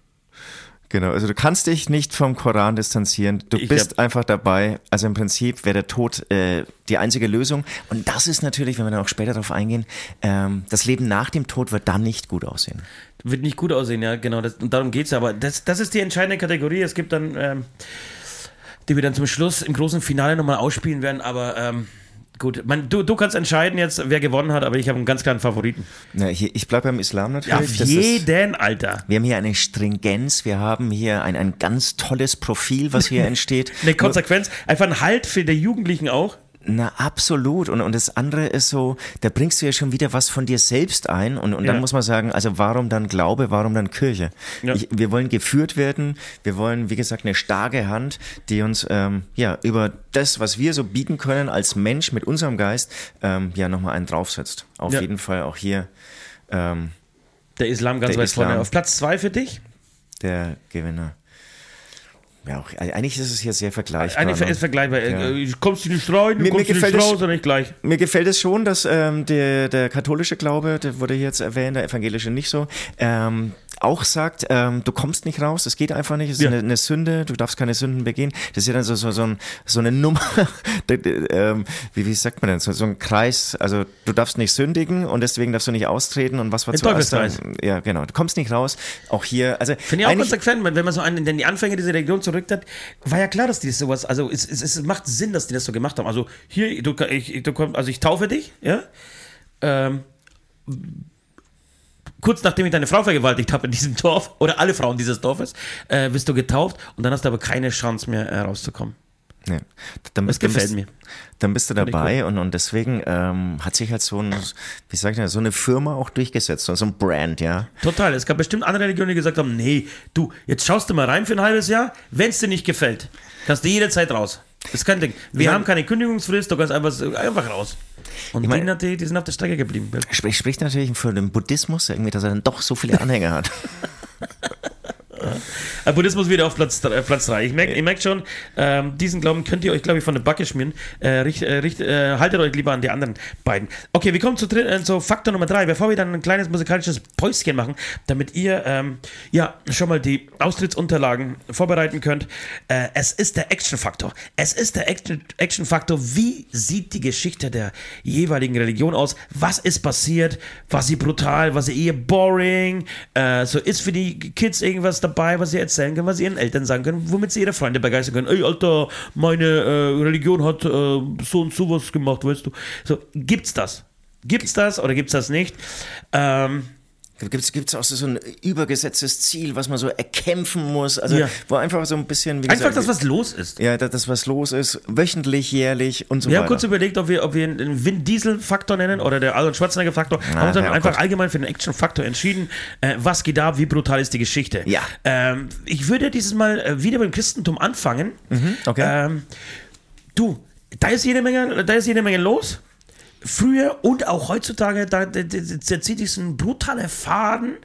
Genau, also du kannst dich nicht vom Koran distanzieren. Du Ich bist einfach dabei. Also im Prinzip wäre der Tod äh, die einzige Lösung. Und das ist natürlich, wenn wir dann auch später darauf eingehen, ähm, das Leben nach dem Tod wird dann nicht gut aussehen. Wird nicht gut aussehen, ja, genau. Das, und darum geht's. Aber das, das ist die entscheidende Kategorie. Es gibt dann, ähm, die wir dann zum Schluss im großen Finale nochmal ausspielen werden. Aber ähm, gut, man, du, du kannst entscheiden jetzt, wer gewonnen hat, aber ich habe einen ganz klaren Favoriten. Na, hier, ich bleibe beim Islam Ja, natürlich. auf Das ist- jeden, Alter. Wir haben hier eine Stringenz, wir haben hier ein, ein ganz tolles Profil, was hier entsteht. Eine Konsequenz, einfach ein Halt für die Jugendlichen auch. Na, absolut. Und, und das andere ist so, da bringst du ja schon wieder was von dir selbst ein. Und, und dann Ja. muss man sagen, also warum dann Glaube, warum dann Kirche? Ja. Ich, wir wollen geführt werden. Wir wollen, wie gesagt, eine starke Hand, die uns ähm, ja über das, was wir so bieten können als Mensch mit unserem Geist, ähm, ja nochmal einen draufsetzt. Auf Ja. jeden Fall auch hier ähm, Der Islam ganz Der weit Islam. vorne. Auf Platz zwei für dich? der Gewinner. Ja, auch, eigentlich ist es hier sehr vergleichbar. Eigentlich ne? ist vergleichbar. Ja. Äh, Kommst du nicht rein, du Mir- mir kommst du nicht gefällt es- raus, oder nicht gleich. Mir gefällt es schon, dass ähm, der, der katholische Glaube, der wurde hier jetzt erwähnt, der evangelische nicht so, ähm, auch sagt, ähm, du kommst nicht raus, das geht einfach nicht, es ist Ja. eine, eine Sünde, du darfst keine Sünden begehen. Das ist ja dann so, so, so, ein, so eine Nummer, ähm, wie, wie sagt man denn, so, so ein Kreis, also du darfst nicht sündigen und deswegen darfst du nicht austreten und was war Ein zuerst da? Teufelskreis. Ja, genau, du kommst nicht raus, auch hier, also Finde ich auch konsequent, wenn man so an in die Anfänge dieser Religion zurücktritt, war ja klar, dass die sowas, also es, es, es macht Sinn, dass die das so gemacht haben. Also hier, du, ich, du kommst, also ich taufe dich, ja. Ähm, kurz nachdem ich deine Frau vergewaltigt habe in diesem Dorf, oder alle Frauen dieses Dorfes, äh, bist du getauft und dann hast du aber keine Chance mehr äh, rauszukommen. Ja. Dann, Das dann gefällt bist, mir. Dann bist du dabei und, und deswegen ähm, hat sich halt so ein, wie sag ich denn, so eine Firma auch durchgesetzt, so ein Brand, ja. Total. Es gab bestimmt andere Religionen, die gesagt haben, nee, du, jetzt schaust du mal rein für ein halbes Jahr, wenn es dir nicht gefällt, kannst du jederzeit raus. Das ist kein Ding. Wir Ja. haben keine Kündigungsfrist, du kannst einfach, einfach raus. Und Ich mein- die, sind- die, die sind auf der Strecke geblieben. Sprich, spricht natürlich für den Buddhismus, irgendwie, dass er dann doch so viele Anhänger hat. Äh, Buddhismus wieder auf Platz 3. Platz drei. Ich merke ich merk schon, ähm, diesen Glauben könnt ihr euch, glaube ich, von der Backe schmieren. Äh, richt, äh, richt, äh, haltet euch lieber an die anderen beiden. Okay, wir kommen zu, äh, zu Faktor Nummer 3. Bevor wir dann ein kleines musikalisches Päuschen machen, damit ihr ähm, ja schon mal die Austrittsunterlagen vorbereiten könnt. Äh, es ist der Action-Faktor. Es ist der Action- Action-Faktor. Wie sieht die Geschichte der jeweiligen Religion aus? Was ist passiert? War sie brutal? War sie eher boring? Äh, so ist für die Kids irgendwas dabei, was sie erzählen können, was sie ihren Eltern sagen können, womit sie ihre Freunde begeistern können. Ey, Alter, meine äh, Religion hat äh, so und so was gemacht, weißt du. So, gibt's das? Gibt's das oder gibt's das nicht? Ähm, Gibt es auch so ein übergesetztes Ziel, was man so erkämpfen muss? Also, Ja. wo einfach so ein bisschen, wie einfach gesagt, das, was los ist. ja, das, das, was los ist, wöchentlich, jährlich und so Wir haben weiter. kurz überlegt, ob wir, ob wir einen Vin Diesel-Faktor nennen oder der Arnold Schwarzenegger-Faktor. haben uns dann ja, oh einfach Gott. allgemein für den Action-Faktor entschieden. Äh, was geht ab? Wie brutal ist die Geschichte? Ja. Ähm, ich würde dieses Mal äh, wieder beim Christentum anfangen. okay. Ähm, du, da ist jede Menge, da ist jede Menge los. Früher und auch heutzutage, da, da, da, da zieht sich ein brutaler Faden,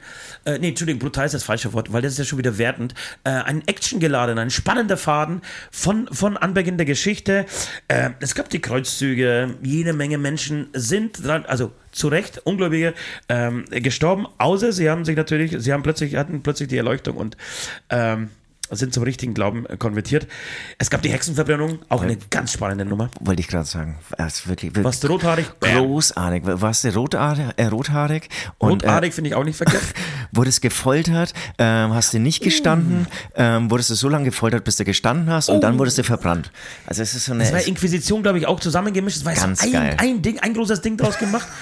äh, nee, Entschuldigung, brutal ist das falsche Wort, weil das ist ja schon wieder wertend, äh, ein actiongeladener, ein spannender Faden von, von Anbeginn der Geschichte. Äh, es gab die Kreuzzüge, jede Menge Menschen sind dran, also zu Recht, Ungläubige, ähm, gestorben, außer sie haben sich natürlich, sie haben plötzlich, hatten plötzlich die Erleuchtung und ähm, sind zum richtigen Glauben äh, konvertiert. Es gab die Hexenverbrennung, auch eine ganz spannende Nummer. Wollte ich gerade sagen. Ist wirklich, wirklich Warst du rothaarig? Großartig. Warst du rothaarig? Äh, rothaarig? Und, Rothaarig finde ich auch nicht verkehrt. Äh, wurdest gefoltert, ähm, hast du nicht gestanden, Mm. ähm, wurdest du so lange gefoltert, bis du gestanden hast und dann wurdest du verbrannt. Also es ist so eine... Das war Inquisition, glaube ich, auch zusammengemischt. Es war Ganz so geil. ein, ein Ding, ein großes Ding draus gemacht.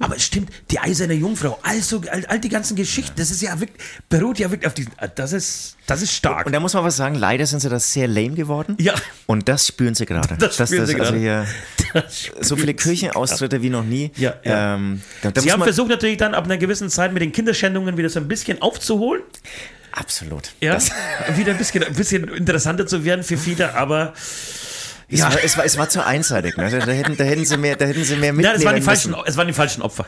Aber es stimmt, die eiserne Jungfrau, also all, all die ganzen Geschichten, das ist ja wirklich, beruht ja wirklich auf diesen, das ist, das ist stark. und da muss man was sagen, leider sind sie das sehr lame geworden. Ja. Und das spüren sie gerade. Das spüren sie also gerade. hier Das so viele Kirchenaustritte wie noch nie. Ja, ja. Ähm, da, da Sie haben versucht natürlich dann ab einer gewissen Zeit mit den Kinderschändungen wieder so ein bisschen aufzuholen, Absolut. ja, Das, wieder ein bisschen, ein bisschen interessanter zu werden für viele, aber Ja. war, es, war, es war zu einseitig. Ne? Da, da, hätten, da hätten sie mehr, da hätten sie mehr mitnehmen nein, es waren die müssen. falschen, es waren die falschen Opfer.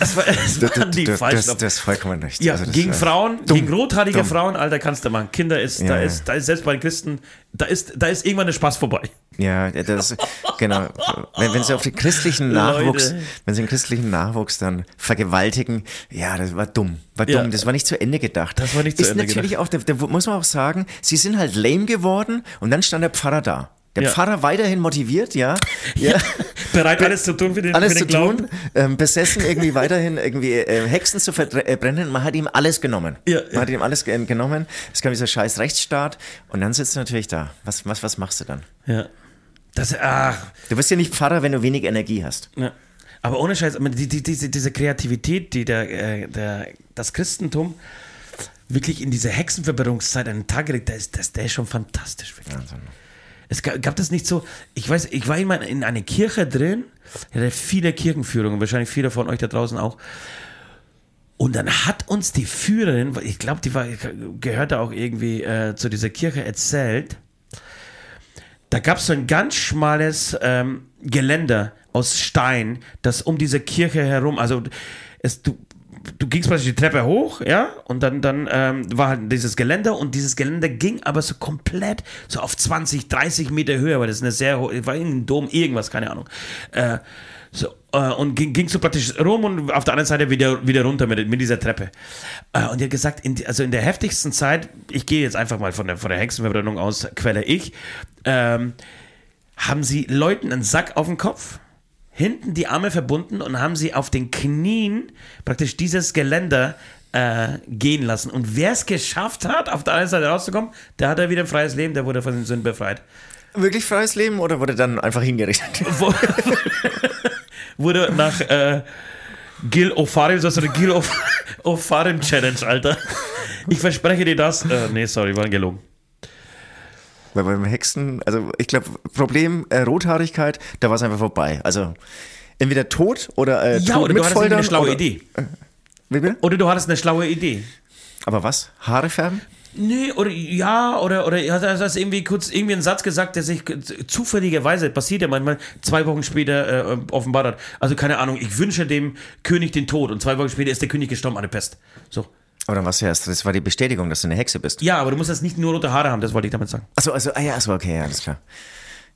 Es, war, es Das, waren die das, falschen das, Opfer. das ist vollkommen recht. Ja, Also das, gegen äh, Frauen, dumm, gegen rothaarige dumm. Frauen, Alter, kannst du machen. Kinder ist, da Ja, ist, da ist selbst bei den Christen, da ist, da ist irgendwann der Spaß vorbei. Ja, ja, das genau. Wenn, wenn sie auf den christlichen Nachwuchs, Leute. wenn sie den christlichen Nachwuchs dann vergewaltigen, ja, das war dumm. War Ja. dumm. Das war nicht zu Ende gedacht. Das war nicht zu Ist Ende natürlich auch, da, da muss man auch sagen, sie sind halt lame geworden und dann stand der Pfarrer da. Der Ja. Pfarrer weiterhin motiviert, ja. ja. Bereit, alles zu tun für den, Alles für zu den Glauben. tun, ähm, besessen irgendwie weiterhin irgendwie äh, Hexen zu verbrennen. Man hat ihm alles genommen. Ja, Man hat ihm alles ge genommen. Es kam dieser scheiß Rechtsstaat und dann sitzt du natürlich da. Was, was, was machst du dann? Ja. Das, ach, Du bist ja nicht Pfarrer, wenn du wenig Energie hast. ja. Aber ohne Scheiß, die, die, diese, diese Kreativität, die der, äh, der, das Christentum wirklich in diese Hexenverbrennungszeit an den Tag gelegt, hat, ist, das, der ist schon fantastisch. Wirklich. Es gab, gab das nicht so, ich weiß, ich war immer in einer Kirche drin, hatte viele Kirchenführungen, wahrscheinlich viele von euch da draußen auch. Und dann hat uns die Führerin, ich glaube, die war, gehörte auch irgendwie äh, zu dieser Kirche erzählt, da gab es so ein ganz schmales ähm, Geländer aus Stein, das um diese Kirche herum, also es, du, du gingst praktisch die Treppe hoch, ja, und dann, dann ähm, war halt dieses Geländer und dieses Geländer ging aber so komplett so auf 20, 30 Meter Höhe, weil das ist eine sehr hohe, war irgendein Dom, irgendwas, keine Ahnung. Äh, so, äh, und ging, ging so praktisch rum und auf der anderen Seite wieder, wieder runter mit, mit dieser Treppe. Äh, und die hat gesagt, in, also in der heftigsten Zeit, ich gehe jetzt einfach mal von der, von der Hexenverbrennung aus, Quelle ich, ähm, haben sie Leuten einen Sack auf den Kopf, hinten die Arme verbunden und haben sie auf den Knien praktisch dieses Geländer äh, gehen lassen. Und wer es geschafft hat, auf der einen Seite rauszukommen, der hat er wieder ein freies Leben, der wurde von den Sünden befreit. Wirklich freies Leben oder wurde dann einfach hingerichtet? Wurde nach äh, Gil Ofarim, das ist eine Gil Of- Ofarim Challenge, Alter. Ich verspreche dir das. Äh, nee, sorry, war gelogen. Weil beim Hexen, also ich glaube, Problem äh, Rothaarigkeit, da war es einfach vorbei. Also entweder tot oder äh, Ja, tot oder du mit hattest irgendwie Foltern eine schlaue oder, Idee. Wie bitte? Oder du hattest eine schlaue Idee. Aber was? Haare färben? Nee, oder ja, oder, oder hat er das irgendwie kurz irgendwie einen Satz gesagt, der sich zufälligerweise, passiert ja manchmal, zwei Wochen später äh, offenbart hat. Also keine Ahnung, ich wünsche dem König den Tod und zwei Wochen später ist der König gestorben an der Pest. So. Aber dann was erst? Das war die Bestätigung, dass du eine Hexe bist. Ja, aber du musst das nicht nur rote Haare haben, das wollte ich damit sagen. Achso, also, ah ja, also okay, ja, alles klar.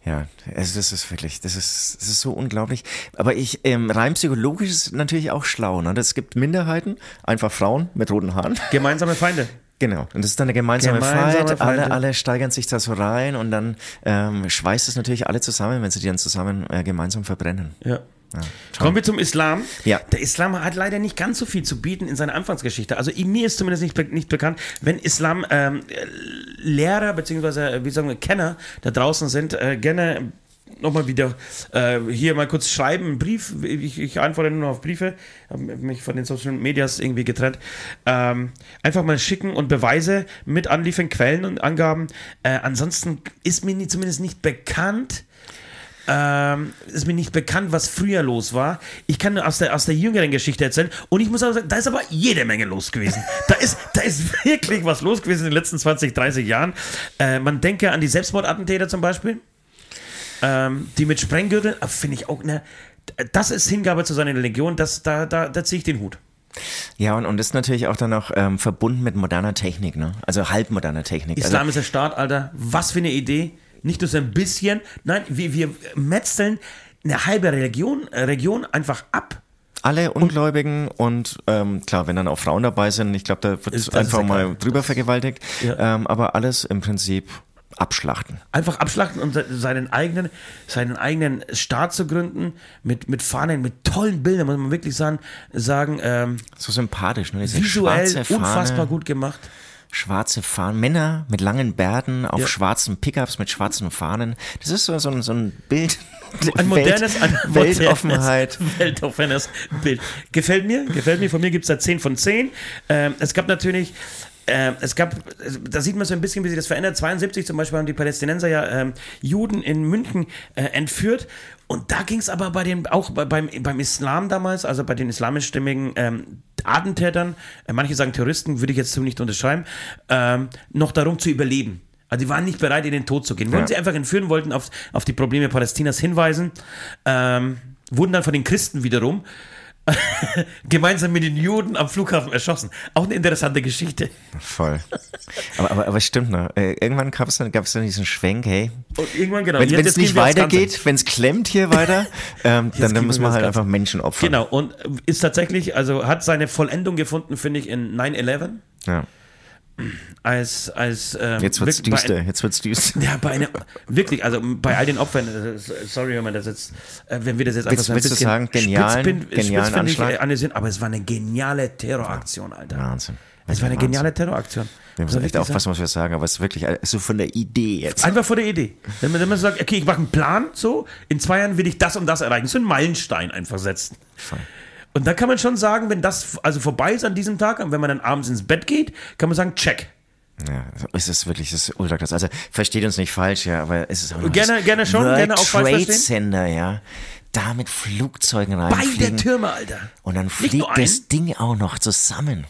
Ja, also das ist wirklich, das ist, das ist so unglaublich. Aber ich, ähm, rein psychologisch ist natürlich auch schlau. Ne? Es gibt Minderheiten, einfach Frauen mit roten Haaren. Gemeinsame Feinde. Genau. Und das ist dann eine gemeinsame, Gemeinsame Fight. Alle, Feinde. alle steigern sich da so rein und dann ähm, schweißt es natürlich alle zusammen, wenn sie die dann zusammen äh, gemeinsam verbrennen. Ja. Kommen wir zum Islam. Ja. Der Islam hat leider nicht ganz so viel zu bieten in seiner Anfangsgeschichte. Also mir ist zumindest nicht, nicht bekannt, wenn Islam ähm, äh, Lehrer beziehungsweise wie sagen wir Kenner da draußen sind, äh, gerne nochmal wieder äh, hier mal kurz schreiben, einen Brief. Ich, ich antworte nur auf Briefe, habe mich von den Social Medias irgendwie getrennt. Ähm, einfach mal schicken und Beweise mit anliefern, Quellen und Angaben. Äh, ansonsten ist mir nie, zumindest nicht bekannt, ähm, ist mir nicht bekannt, was früher los war. Ich kann nur aus der, aus der jüngeren Geschichte erzählen. Und ich muss auch sagen, da ist aber jede Menge los gewesen. Da ist, da ist wirklich was los gewesen in den letzten 20, 30 Jahren. Äh, man denke an die Selbstmordattentäter zum Beispiel. ähm, die mit Sprenggürtel, äh, finde ich auch, ne, das ist Hingabe zu seiner Religion, das, da, da, da ziehe ich den Hut. Ja, und, und ist natürlich auch dann auch ähm, verbunden mit moderner Technik, ne? Also halbmoderner Technik. Also, Islamischer Staat, Alter, was für eine Idee. Nicht nur so ein bisschen, nein, wir, wir metzeln eine halbe Region, äh, Region einfach ab. alle Ungläubigen und ähm, klar, wenn dann auch Frauen dabei sind, ich glaube, da wird das einfach mal drüber vergewaltigt. Ja. Ähm, aber alles im Prinzip abschlachten. Einfach abschlachten und se- seinen eigenen, seinen eigenen Staat zu gründen, mit, mit Fahnen, mit tollen Bildern, muss man wirklich sagen, sagen ähm, So sympathisch, ne? Diese visuell unfassbar gut gemacht. Schwarze Fahnen, Männer mit langen Bärten auf Ja. schwarzen Pickups mit schwarzen Fahnen. Das ist so, so, ein, so ein Bild. Ein modernes, ein Weltoffenheit. modernes, weltoffenes Bild. Gefällt mir, gefällt mir. Von mir gibt es da 10 von 10. Ähm, es gab natürlich, ähm, es gab, da sieht man so ein bisschen, wie sich das verändert. 72 zum Beispiel haben die Palästinenser ja ähm, Juden in München äh, entführt. Und da ging es aber bei den, auch bei, beim, beim Islam damals, also bei den islamischstämmigen ähm, Attentätern, äh, manche sagen Terroristen, würde ich jetzt so nicht unterschreiben, ähm, noch darum zu überleben. Also die waren nicht bereit, in den Tod zu gehen. Wollten Ja. sie einfach entführen, wollten auf, auf die Probleme Palästinas hinweisen, ähm, wurden dann von den Christen wiederum gemeinsam mit den Juden am Flughafen erschossen. Auch eine interessante Geschichte. Voll. Aber, aber, aber es stimmt noch. Äh, irgendwann gab es dann, gab's dann diesen Schwenk, hey, Und irgendwann, genau. wenn es nicht weitergeht, wenn es klemmt hier weiter, ähm, dann, dann muss wir halt einfach Menschen opfern. Genau, und ist tatsächlich, also hat seine Vollendung gefunden, finde ich, in 9-11. Ja. Als, als, ähm, Jetzt wird's düster, jetzt wird's düster. Ja, bei einer, wirklich, also bei all den Opfern, äh, sorry, wenn man das jetzt, äh, wenn wir das jetzt einfach Willst- so ein willst bisschen sagen, genialen- spitzpin- genialen spitzfindig, Anschlag? äh, analysieren, aber es war eine geniale Terroraktion, Alter. Wahnsinn. Es war eine Wahnsinn. geniale Terroraktion. Wir Muss müssen echt aufpassen, was wir sagen, aber es ist wirklich äh, so von der Idee jetzt. Einfach vor der Idee. Wenn man, wenn man sagt, okay, ich mache einen Plan, so, in zwei Jahren will ich das und das erreichen. So einen Meilenstein einfach setzen. Voll. Und da kann man schon sagen, wenn das also vorbei ist an diesem Tag und wenn man dann abends ins Bett geht, kann man sagen, check. Ja, es ist wirklich, es ist ultra krass. Also versteht uns nicht falsch, ja, aber es ist auch Gerne- gerne schon, World gerne auch falsch Trade verstehen. Center, ja, da mit Flugzeugen Bei der Türme, Alter. und dann fliegt das Ding auch noch zusammen.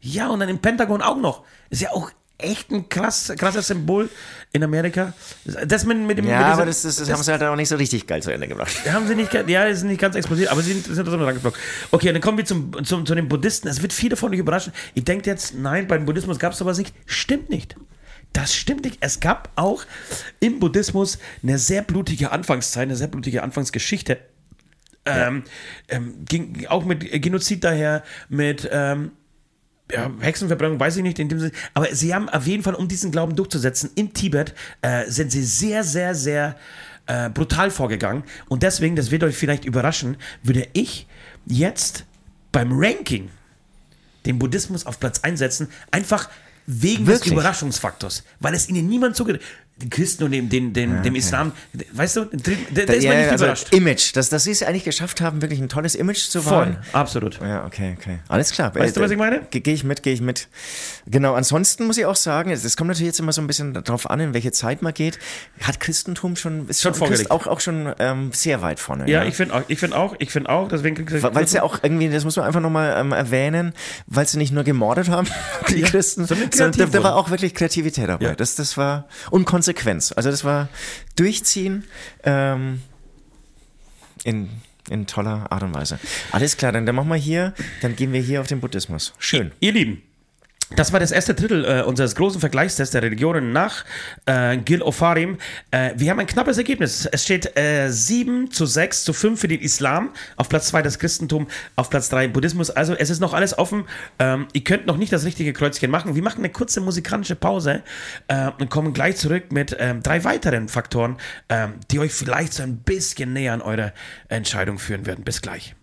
Ja, und dann im Pentagon auch noch. Ist ja auch echt ein krass, krasses Symbol in Amerika. Das mit, mit dem. Ja, mit aber das, das, das, haben sie halt auch nicht so richtig geil zu Ende gebracht. Haben sie nicht, ja, ist nicht ganz explodiert, aber sie sind, sind trotzdem reingeflogen. Okay, dann kommen wir zum, zum, zu den Buddhisten. Es wird viele von euch überraschen. Ihr denkt jetzt, nein, beim Buddhismus gab es sowas nicht. Stimmt nicht. Das stimmt nicht. Es gab auch im Buddhismus eine sehr blutige Anfangszeit, eine sehr blutige Anfangsgeschichte. Ähm, ähm, ging auch mit Genozid daher, mit ähm, ja, Hexenverbrennung, weiß ich nicht in dem Sinne. Aber sie haben auf jeden Fall, um diesen Glauben durchzusetzen, in Tibet äh, sind sie sehr, sehr, sehr äh, brutal vorgegangen. Und deswegen, das wird euch vielleicht überraschen, würde ich jetzt beim Ranking den Buddhismus auf Platz einsetzen, einfach wegen Wirklich? des Überraschungsfaktors, weil es ihnen niemand zugeht. Christen und dem, dem, dem, dem Islam, weißt du, der, der ist ja, man nicht also überrascht. Image, dass, dass sie es eigentlich geschafft haben, wirklich ein tolles Image zu Voll, wahren. absolut. Ja, okay, okay. Alles klar. Weißt du, was ich meine? Gehe geh ich mit, gehe ich mit. Genau, ansonsten muss ich auch sagen, es kommt natürlich jetzt immer so ein bisschen darauf an, in welche Zeit man geht. Hat Christentum schon, ist Schon schon. Christ auch, auch schon ähm, sehr weit vorne. Ja, ich finde auch, ich finde auch, ich finde auch, deswegen Weil es ja auch irgendwie, das muss man einfach nochmal ähm, erwähnen, weil sie nicht nur gemordet haben, die Ja, Christen, sondern da, da war auch wirklich Kreativität dabei. Ja. Das, das war, und Konsequenz. Also das war durchziehen ähm, in, in toller Art und Weise. Alles klar, dann, dann machen wir hier, dann gehen wir hier auf den Buddhismus. Schön. Ihr Lieben, das war das erste Drittel äh, unseres großen Vergleichstests der Religionen nach äh, Gil Ofarim. Äh, wir haben ein knappes Ergebnis. Es steht äh, 7 zu 6 zu 5 für den Islam, auf Platz 2 das Christentum, auf Platz 3 Buddhismus. Also es ist noch alles offen. Ähm, ihr könnt noch nicht das richtige Kreuzchen machen. Wir machen eine kurze musikalische Pause äh, und kommen gleich zurück mit ähm, drei weiteren Faktoren, ähm, die euch vielleicht so ein bisschen näher an eure Entscheidung führen werden. Bis gleich.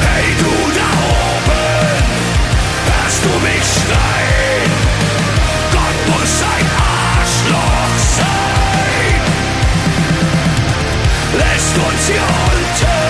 Hey du da oben, du mich schreien? Gott muss ein Arschloch sein. Lässt uns hier unten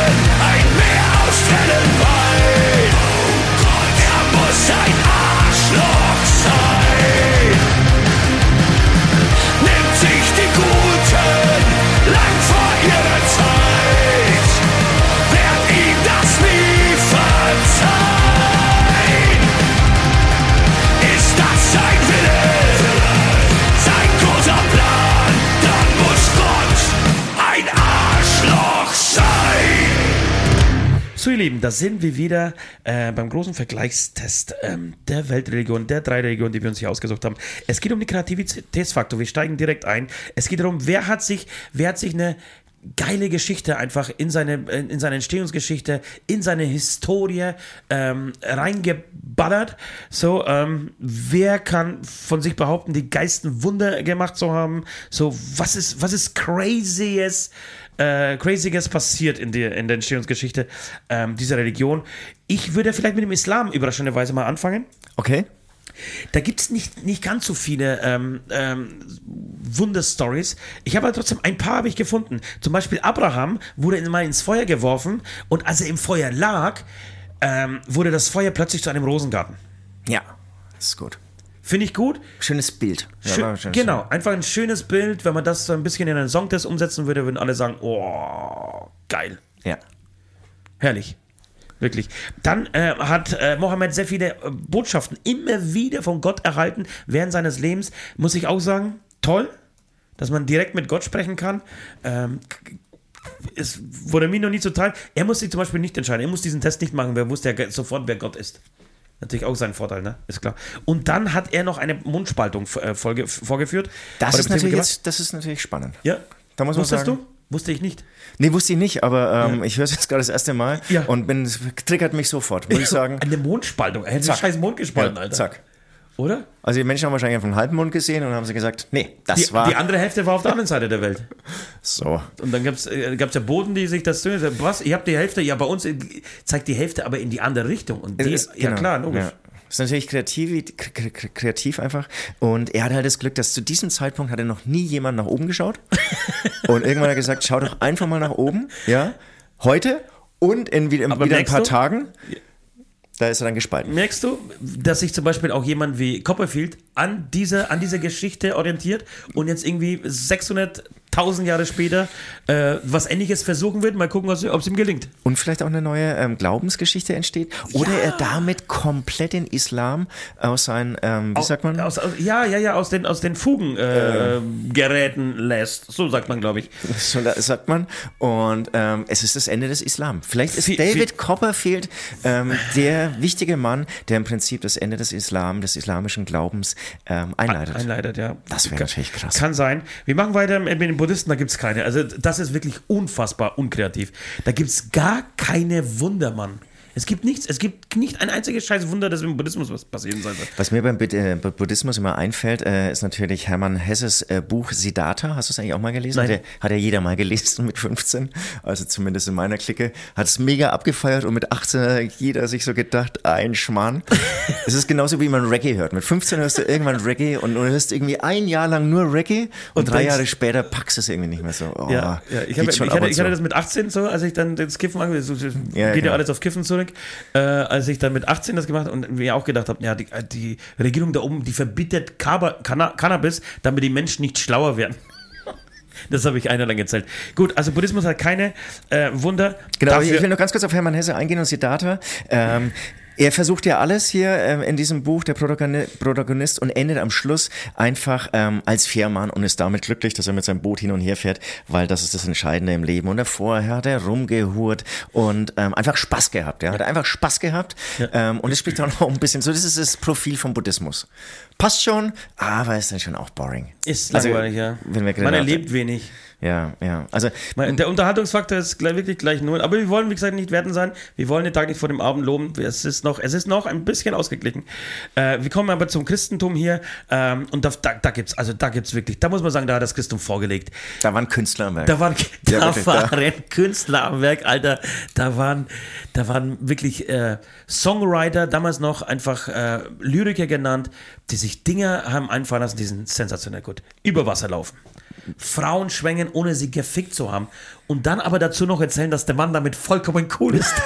So, ihr Lieben, da sind wir wieder äh, beim großen Vergleichstest ähm, der Weltreligion, der drei Religionen, die wir uns hier ausgesucht haben. Es geht um den Kreativitätsfaktor. Wir steigen direkt ein. Es geht darum, wer hat sich, wer hat sich eine geile Geschichte einfach in seine, in seine Entstehungsgeschichte, in seine Historie ähm, reingeballert. So, ähm, wer kann von sich behaupten, die geisten Wunder gemacht zu haben? So, was ist, was ist crazyes, äh, crazyes passiert in der, in der Entstehungsgeschichte ähm, dieser Religion? Ich würde vielleicht mit dem Islam überraschenderweise mal anfangen. Okay. Da gibt es nicht, nicht ganz so viele ähm, ähm, Wunderstories. Ich habe aber trotzdem ein paar habe ich gefunden. Zum Beispiel Abraham wurde mal ins Feuer geworfen und als er im Feuer lag, ähm, wurde das Feuer plötzlich zu einem Rosengarten. Ja, das ist gut. Finde ich gut. Schönes Bild. Ja, Schön, ein schönes genau, einfach ein schönes Bild. Wenn man das so ein bisschen in einen Songtest umsetzen würde, würden alle sagen, oh, geil. Ja. Herrlich. Wirklich. Dann äh, hat äh, Mohammed sehr viele äh, Botschaften immer wieder von Gott erhalten während seines Lebens. Muss ich auch sagen, toll, dass man direkt mit Gott sprechen kann. Ähm, es wurde mir noch nie zuteil. Er muss sich zum Beispiel nicht entscheiden. Er muss diesen Test nicht machen. Wer wusste ja sofort, wer Gott ist. Natürlich auch sein Vorteil, ne? Ist klar. Und dann hat er noch eine Mundspaltung äh, vorge vorgeführt. Das ist, natürlich jetzt, das ist natürlich spannend. Ja. Da muss man Wusstest sagen- du? Wusste ich nicht. Nee, wusste ich nicht, aber ähm, ich höre es jetzt gerade das erste Mal Ja. und bin, es triggert mich sofort, muss ich sagen. Eine Mondspaltung. Er hätte den scheiß Mond gespalten, Ja, Alter. zack. Oder? Also die Menschen haben wahrscheinlich einfach einen halben Mund gesehen und haben sie gesagt, nee, das Die, war die andere Hälfte war auf der anderen Seite der Welt. so. Und dann gab es äh, ja Boden, die sich das was? Ihr habt die Hälfte, ja, bei uns äh, zeigt die Hälfte aber in die andere Richtung. Und die, ist- ja genau, klar, logisch. ja. Ist natürlich kreativ, kreativ einfach. Und er hat halt das Glück, dass zu diesem Zeitpunkt hat er noch nie jemand nach oben geschaut. und irgendwann hat er gesagt, schau doch einfach mal nach oben. Ja, heute und in wieder, Aber wieder ein paar du? Tagen. Da ist er dann gespalten. Merkst du, dass sich zum Beispiel auch jemand wie Copperfield an dieser, an dieser Geschichte orientiert und jetzt irgendwie 600.000 Jahre später äh, was Ähnliches versuchen wird? Mal gucken, ob es ihm gelingt. Und vielleicht auch eine neue ähm, Glaubensgeschichte entsteht. Oder er damit komplett den Islam aus seinen, ähm, wie sagt man? Aus, aus, ja, ja, ja, aus den, aus den Fugen äh, Geräten lässt. So sagt man, glaube ich. So sagt man. Und ähm, es ist das Ende des Islam. Vielleicht ist Viel- David viel- Copperfield ähm, der wichtige Mann, der im Prinzip das Ende des Islam, des islamischen Glaubens ähm, einleitet. Einleitet, ja. Das wäre natürlich krass. Kann sein. Wir machen weiter mit den Buddhisten, da gibt es keine. Also das ist wirklich unfassbar unkreativ. Da gibt es gar keine Wunder, Mann. Es gibt nichts, es gibt nicht ein einziges scheiß Wunder, dass im Buddhismus was passieren sollte. Was mir beim äh, Bu- Buddhismus immer einfällt, äh, ist natürlich Hermann Hesses äh, Buch Siddhartha. Hast du es eigentlich auch mal gelesen? Nein. Hat, ja- hat ja jeder mal gelesen mit 15, also zumindest in meiner Clique. Hat es mega abgefeiert und mit 18 hat jeder sich so gedacht, ein Schmarrn. es ist genauso wie man Reggae hört. Mit 15 hörst du irgendwann Reggae und du hörst irgendwie ein Jahr lang nur Reggae und, Und drei Jahre später packst du es irgendwie nicht mehr so. Oh, Ja, ja. Ich, hab, ich, hatte, ich hatte das mit 18 so, als ich dann das Kiffen angefangen so, Ja, geht ja genau. alles auf Kiffen zurück, äh, als ich dann mit 18 das gemacht habe und mir auch gedacht habe, ja, die, die Regierung da oben, die verbietet Kaba, Canna, Cannabis, damit die Menschen nicht schlauer werden. Das habe ich einer lang erzählt. Gut, also Buddhismus hat keine äh, Wunder. Genau, Dafür- ich will nur ganz kurz auf Hermann Hesse eingehen und Siddhartha. Ähm, er versucht ja alles hier ähm, in diesem Buch, der Protagoni- Protagonist, und endet am Schluss einfach ähm, als Fährmann und ist damit glücklich, dass er mit seinem Boot hin und her fährt, weil das ist das Entscheidende im Leben. Und davor hat er rumgehurt und ähm, einfach Spaß gehabt. Er hat einfach Spaß gehabt. Ähm, und es spricht auch noch ein bisschen so, das ist das Profil vom Buddhismus. Passt schon, aber ist dann schon auch boring. ist Also, langweilig, ja. wenn wir Man erlebt wenig. Ja, ja. Also Der Unterhaltungsfaktor ist gleich, wirklich gleich null. Aber wir wollen, wie gesagt, nicht werten sein. Wir wollen den Tag nicht vor dem Abend loben. Es ist noch, es ist noch ein bisschen ausgeglichen. Äh, wir kommen aber zum Christentum hier. Ähm, und da, da, da gibt's, also da gibt's wirklich, da muss man sagen, da hat das Christentum vorgelegt. da waren Künstler am Werk. Da waren, da Ja, wirklich, da- waren Künstler am Werk, Alter. Da waren, da waren wirklich äh, Songwriter, damals noch einfach äh, Lyriker genannt, die sich Dinge haben einfallen lassen, die sind sensationell gut. Über Wasser laufen. Frauen schwängen, ohne sie gefickt zu haben. Und dann aber dazu noch erzählen, dass der Mann damit vollkommen cool ist.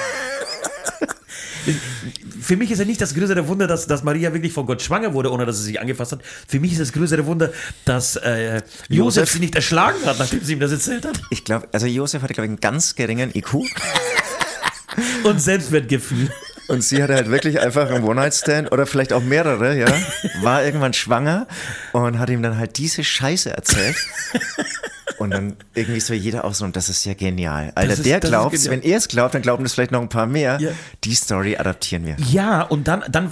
Für mich ist ja nicht das größere Wunder, dass, dass Maria wirklich von Gott schwanger wurde, ohne dass sie sich angefasst hat. Für mich ist das größere Wunder, dass äh, Josef Josef- sie nicht erschlagen hat, nachdem sie ihm das erzählt hat. Ich glaube, also Josef hatte, glaube ich, einen ganz geringen IQ. Und Selbstwertgefühl. Und sie hatte halt wirklich einfach einen One-Night-Stand oder vielleicht auch mehrere, ja. War irgendwann schwanger und hat ihm dann halt diese Scheiße erzählt. Und dann irgendwie so jeder aus und das ist ja genial. Alter, ist- der glaubt wenn er es glaubt, dann glauben das vielleicht noch ein paar mehr. Ja. Die Story adaptieren wir. Ja, und dann, dann,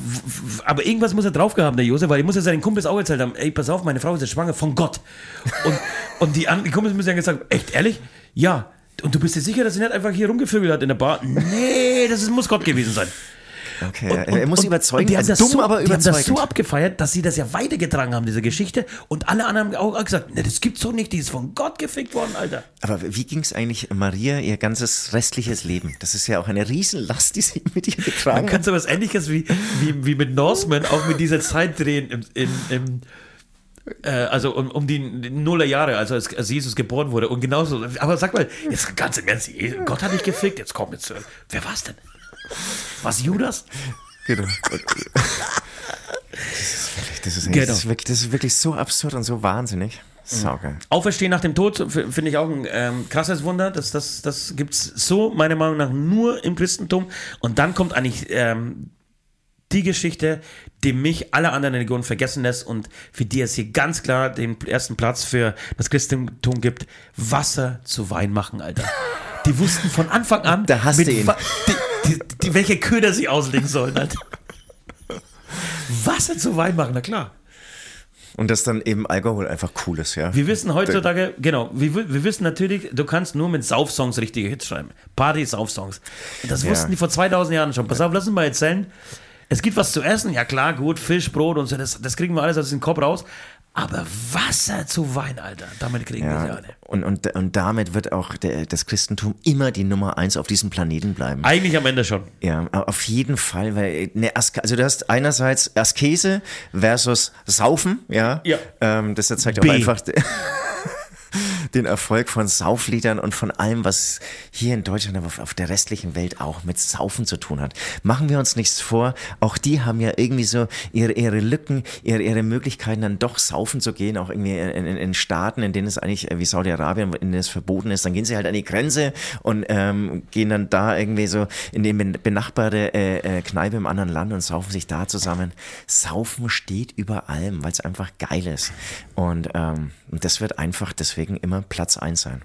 aber irgendwas muss er drauf gehabt der Josef, weil ich muss ja seinen Kumpels auch erzählt haben, ey, pass auf, meine Frau ist jetzt schwanger von Gott. Und, und die, anderen- die Kumpels müssen ja gesagt, echt, ehrlich? Ja. Und du bist dir sicher, dass sie nicht einfach hier rumgevögelt hat in der Bar? Nee, das ist, muss Gott gewesen sein. Okay, er muss überzeugen, die haben also das dumm, so, aber Die haben das so abgefeiert, dass sie das ja weitergetragen haben, diese Geschichte. Und alle anderen haben auch gesagt, ne, das gibt's doch nicht, die ist von Gott gefickt worden, Alter. Aber wie ging es eigentlich Maria ihr ganzes restliches Leben? Das ist ja auch eine Riesenlast, die sie mit ihr Man getragen kann hat. so was ähnliches wie, wie, wie mit Norseman auch mit dieser Zeit drehen im, im äh, also um, um die Nullerjahre, also als, als Jesus geboren wurde und genauso. Aber sag mal, jetzt ganz im Ernst, Gott hat dich gefickt, jetzt komm jetzt. äh, Wer war's denn? Was Judas? Genau. Das ist, Genau. das, ist wirklich, das ist wirklich so absurd und so wahnsinnig. Saugeil. Auferstehen nach dem Tod finde ich auch ein ähm, krasses Wunder. Das, das, das gibt es so, meiner Meinung nach, nur im Christentum. Und dann kommt eigentlich ähm, die Geschichte, die mich alle anderen Religionen vergessen lässt und für die es hier ganz klar den ersten Platz für das Christentum gibt: Wasser zu Wein machen, Alter. Die wussten von Anfang an, Da hast du ihn. Die, die, die, welche Köder sie auslegen sollen, Alter. Wasser zu Wein machen, na klar. Und dass dann eben Alkohol einfach cool ist, ja. Wir wissen heutzutage, genau, wir, wi- wir wissen natürlich, du kannst nur mit Saufsongs richtige Hits schreiben. Party-Saufsongs. Das Ja. wussten die vor 2000 Jahren schon. Pass auf, lass uns mal erzählen. Es gibt was zu essen, ja klar, gut, Fisch, Brot und so, das, das kriegen wir alles aus dem Kopf raus. Aber Wasser zu Wein, Alter, damit kriegen wir sie Ja, alle. und, und, und damit wird auch der, das Christentum immer die Nummer eins auf diesem Planeten bleiben. Eigentlich am Ende schon. Ja, auf jeden Fall, weil Aske, also du hast einerseits Askese versus Saufen, ja. Ja. Ähm, das zeigt auch B. einfach den Erfolg von Saufliedern und von allem, was hier in Deutschland, aber auf der restlichen Welt auch mit Saufen zu tun hat. Machen wir uns nichts vor, auch die haben ja irgendwie so ihre, ihre Lücken, ihre, ihre Möglichkeiten dann doch saufen zu gehen, auch irgendwie in, in, in Staaten, in denen es eigentlich wie Saudi-Arabien, in denen es verboten ist, dann gehen sie halt an die Grenze und ähm, gehen dann da irgendwie so in die ben- benachbarte äh, äh, Kneipe im anderen Land und saufen sich da zusammen. Saufen steht über allem, weil es einfach geil ist. Und, ähm, und das wird einfach deswegen immer Platz eins sein.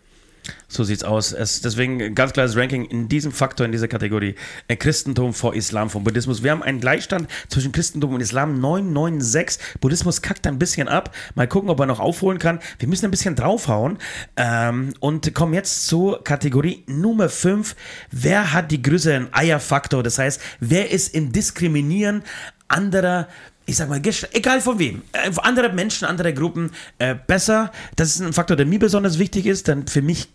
So sieht's aus. Es, deswegen ganz klares Ranking in diesem Faktor, in dieser Kategorie. Äh, Christentum vor Islam, vor Buddhismus. Wir haben einen Gleichstand zwischen Christentum und Islam 996. Buddhismus kackt ein bisschen ab. Mal gucken, ob er noch aufholen kann. Wir müssen ein bisschen draufhauen. Ähm, und kommen jetzt zur Kategorie Nummer 5. Wer hat die größeren Eierfaktor? Das heißt, wer ist im Diskriminieren anderer ich sag mal, egal von wem, äh, andere Menschen, andere Gruppen äh, besser. Das ist ein Faktor, der mir besonders wichtig ist, denn für mich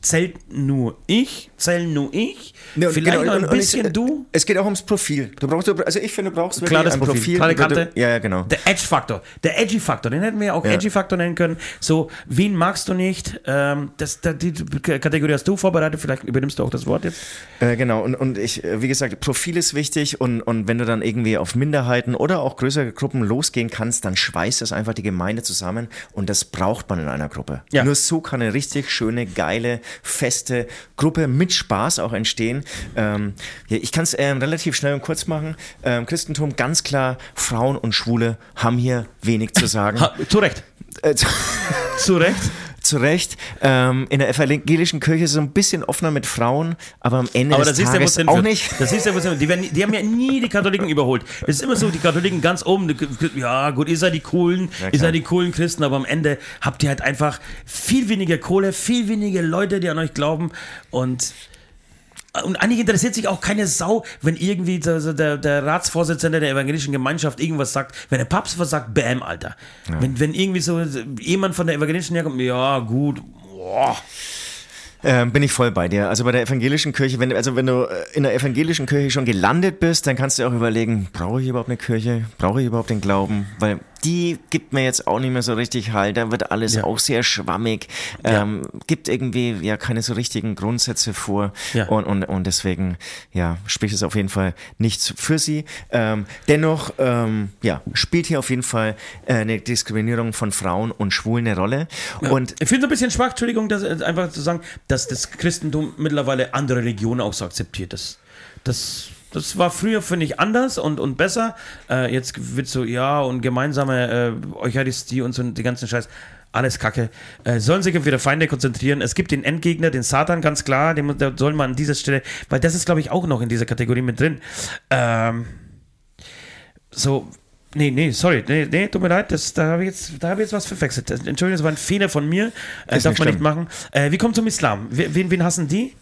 zählt nur ich, zählen nur ich, und vielleicht genau, noch ein bisschen es, du. Es geht auch ums Profil. Du brauchst, also ich finde, du brauchst wirklich Klares ein Profil, Profil. klare Kante. Ja, ja, genau. Der Edge-Faktor, der Edgy-Faktor, den hätten wir auch Ja. Edgy-Faktor nennen können. So, wen magst du nicht? Ähm, das, da- die Kategorie hast du vorbereitet, vielleicht übernimmst du auch das Wort jetzt. Äh, genau, und, und ich, äh, wie gesagt, Profil ist wichtig und, und wenn du dann irgendwie auf Minderheiten oder auch größere Gruppen losgehen kannst, dann schweißt es einfach die Gemeinde zusammen und das braucht man in einer Gruppe. Ja. Nur so kann eine richtig schöne, geile, feste Gruppe mit Spaß auch entstehen. Ähm, ja, ich kann es ähm, relativ schnell und kurz machen. Ähm, Christentum, ganz klar, Frauen und Schwule haben hier wenig zu sagen. Ha, zu Recht. Äh, zu- Zu Recht. Zu Recht. Ähm, in der evangelischen Kirche ist es so ein bisschen offener mit Frauen, aber am Ende Aber des Tages hinführt. auch nicht. Das siehst du, wo. Die, werden, die haben ja nie die Katholiken überholt. Es ist immer so, die Katholiken ganz oben. Ja, gut, ihr seid die coolen, Ja, ihr seid die coolen Christen, aber am Ende habt ihr halt einfach viel weniger Kohle, viel weniger Leute, die an euch glauben und und eigentlich interessiert sich auch keine Sau, wenn irgendwie der, der, der Ratsvorsitzende der evangelischen Gemeinschaft irgendwas sagt. Wenn der Papst was sagt, bam, Alter. Wenn, wenn irgendwie so jemand von der evangelischen herkommt, ja, gut, boah. Ähm, bin ich voll bei dir. Also bei der evangelischen Kirche, wenn, also wenn du äh, in der evangelischen Kirche schon gelandet bist, dann kannst du auch überlegen, brauche ich überhaupt eine Kirche? Brauche ich überhaupt den Glauben? Weil die gibt mir jetzt auch nicht mehr so richtig Halt. Da wird alles Ja. auch sehr schwammig. Ähm, gibt irgendwie ja keine so richtigen Grundsätze vor. Ja. Und, und, und deswegen, ja, spricht es auf jeden Fall nichts für sie. Ähm, dennoch, ähm, ja, spielt hier auf jeden Fall äh, eine Diskriminierung von Frauen und Schwulen eine Rolle. Und Ich finde es ein bisschen schwach, Entschuldigung, das äh, einfach zu sagen, dass das Christentum mittlerweile andere Religionen auch so akzeptiert. Das, das, das war früher, finde ich, anders und, und besser. Äh, jetzt wird so, ja, und gemeinsame äh, Eucharistie und so die ganzen Scheiß. alles Kacke. Äh, sollen sich auf ihre Feinde konzentrieren. Es gibt den Endgegner, den Satan, ganz klar, den da soll man an dieser Stelle, weil das ist, glaube ich, auch noch in dieser Kategorie mit drin. Ähm, so, Nee, nee, sorry, nee, nee, tut mir leid, das, da habe ich, jetzt, da hab ich jetzt was verwechselt. Entschuldigung, das war ein Fehler von mir, äh, darf nicht man nicht schlimm. machen. Äh, wie kommt zum Islam? Wen, wen hassen die?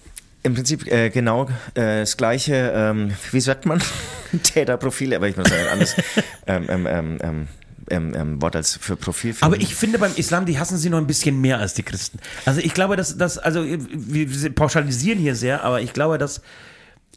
Im Prinzip äh, genau äh, das gleiche, ähm, wie sagt man, Täterprofile, aber ich muss sagen, ein anderes ähm, ähm, ähm, ähm, ähm, Wort als für Profil. Aber ich finde beim Islam, die hassen sie noch ein bisschen mehr als die Christen. Also ich glaube, dass, dass also wir pauschalisieren hier sehr, aber ich glaube, dass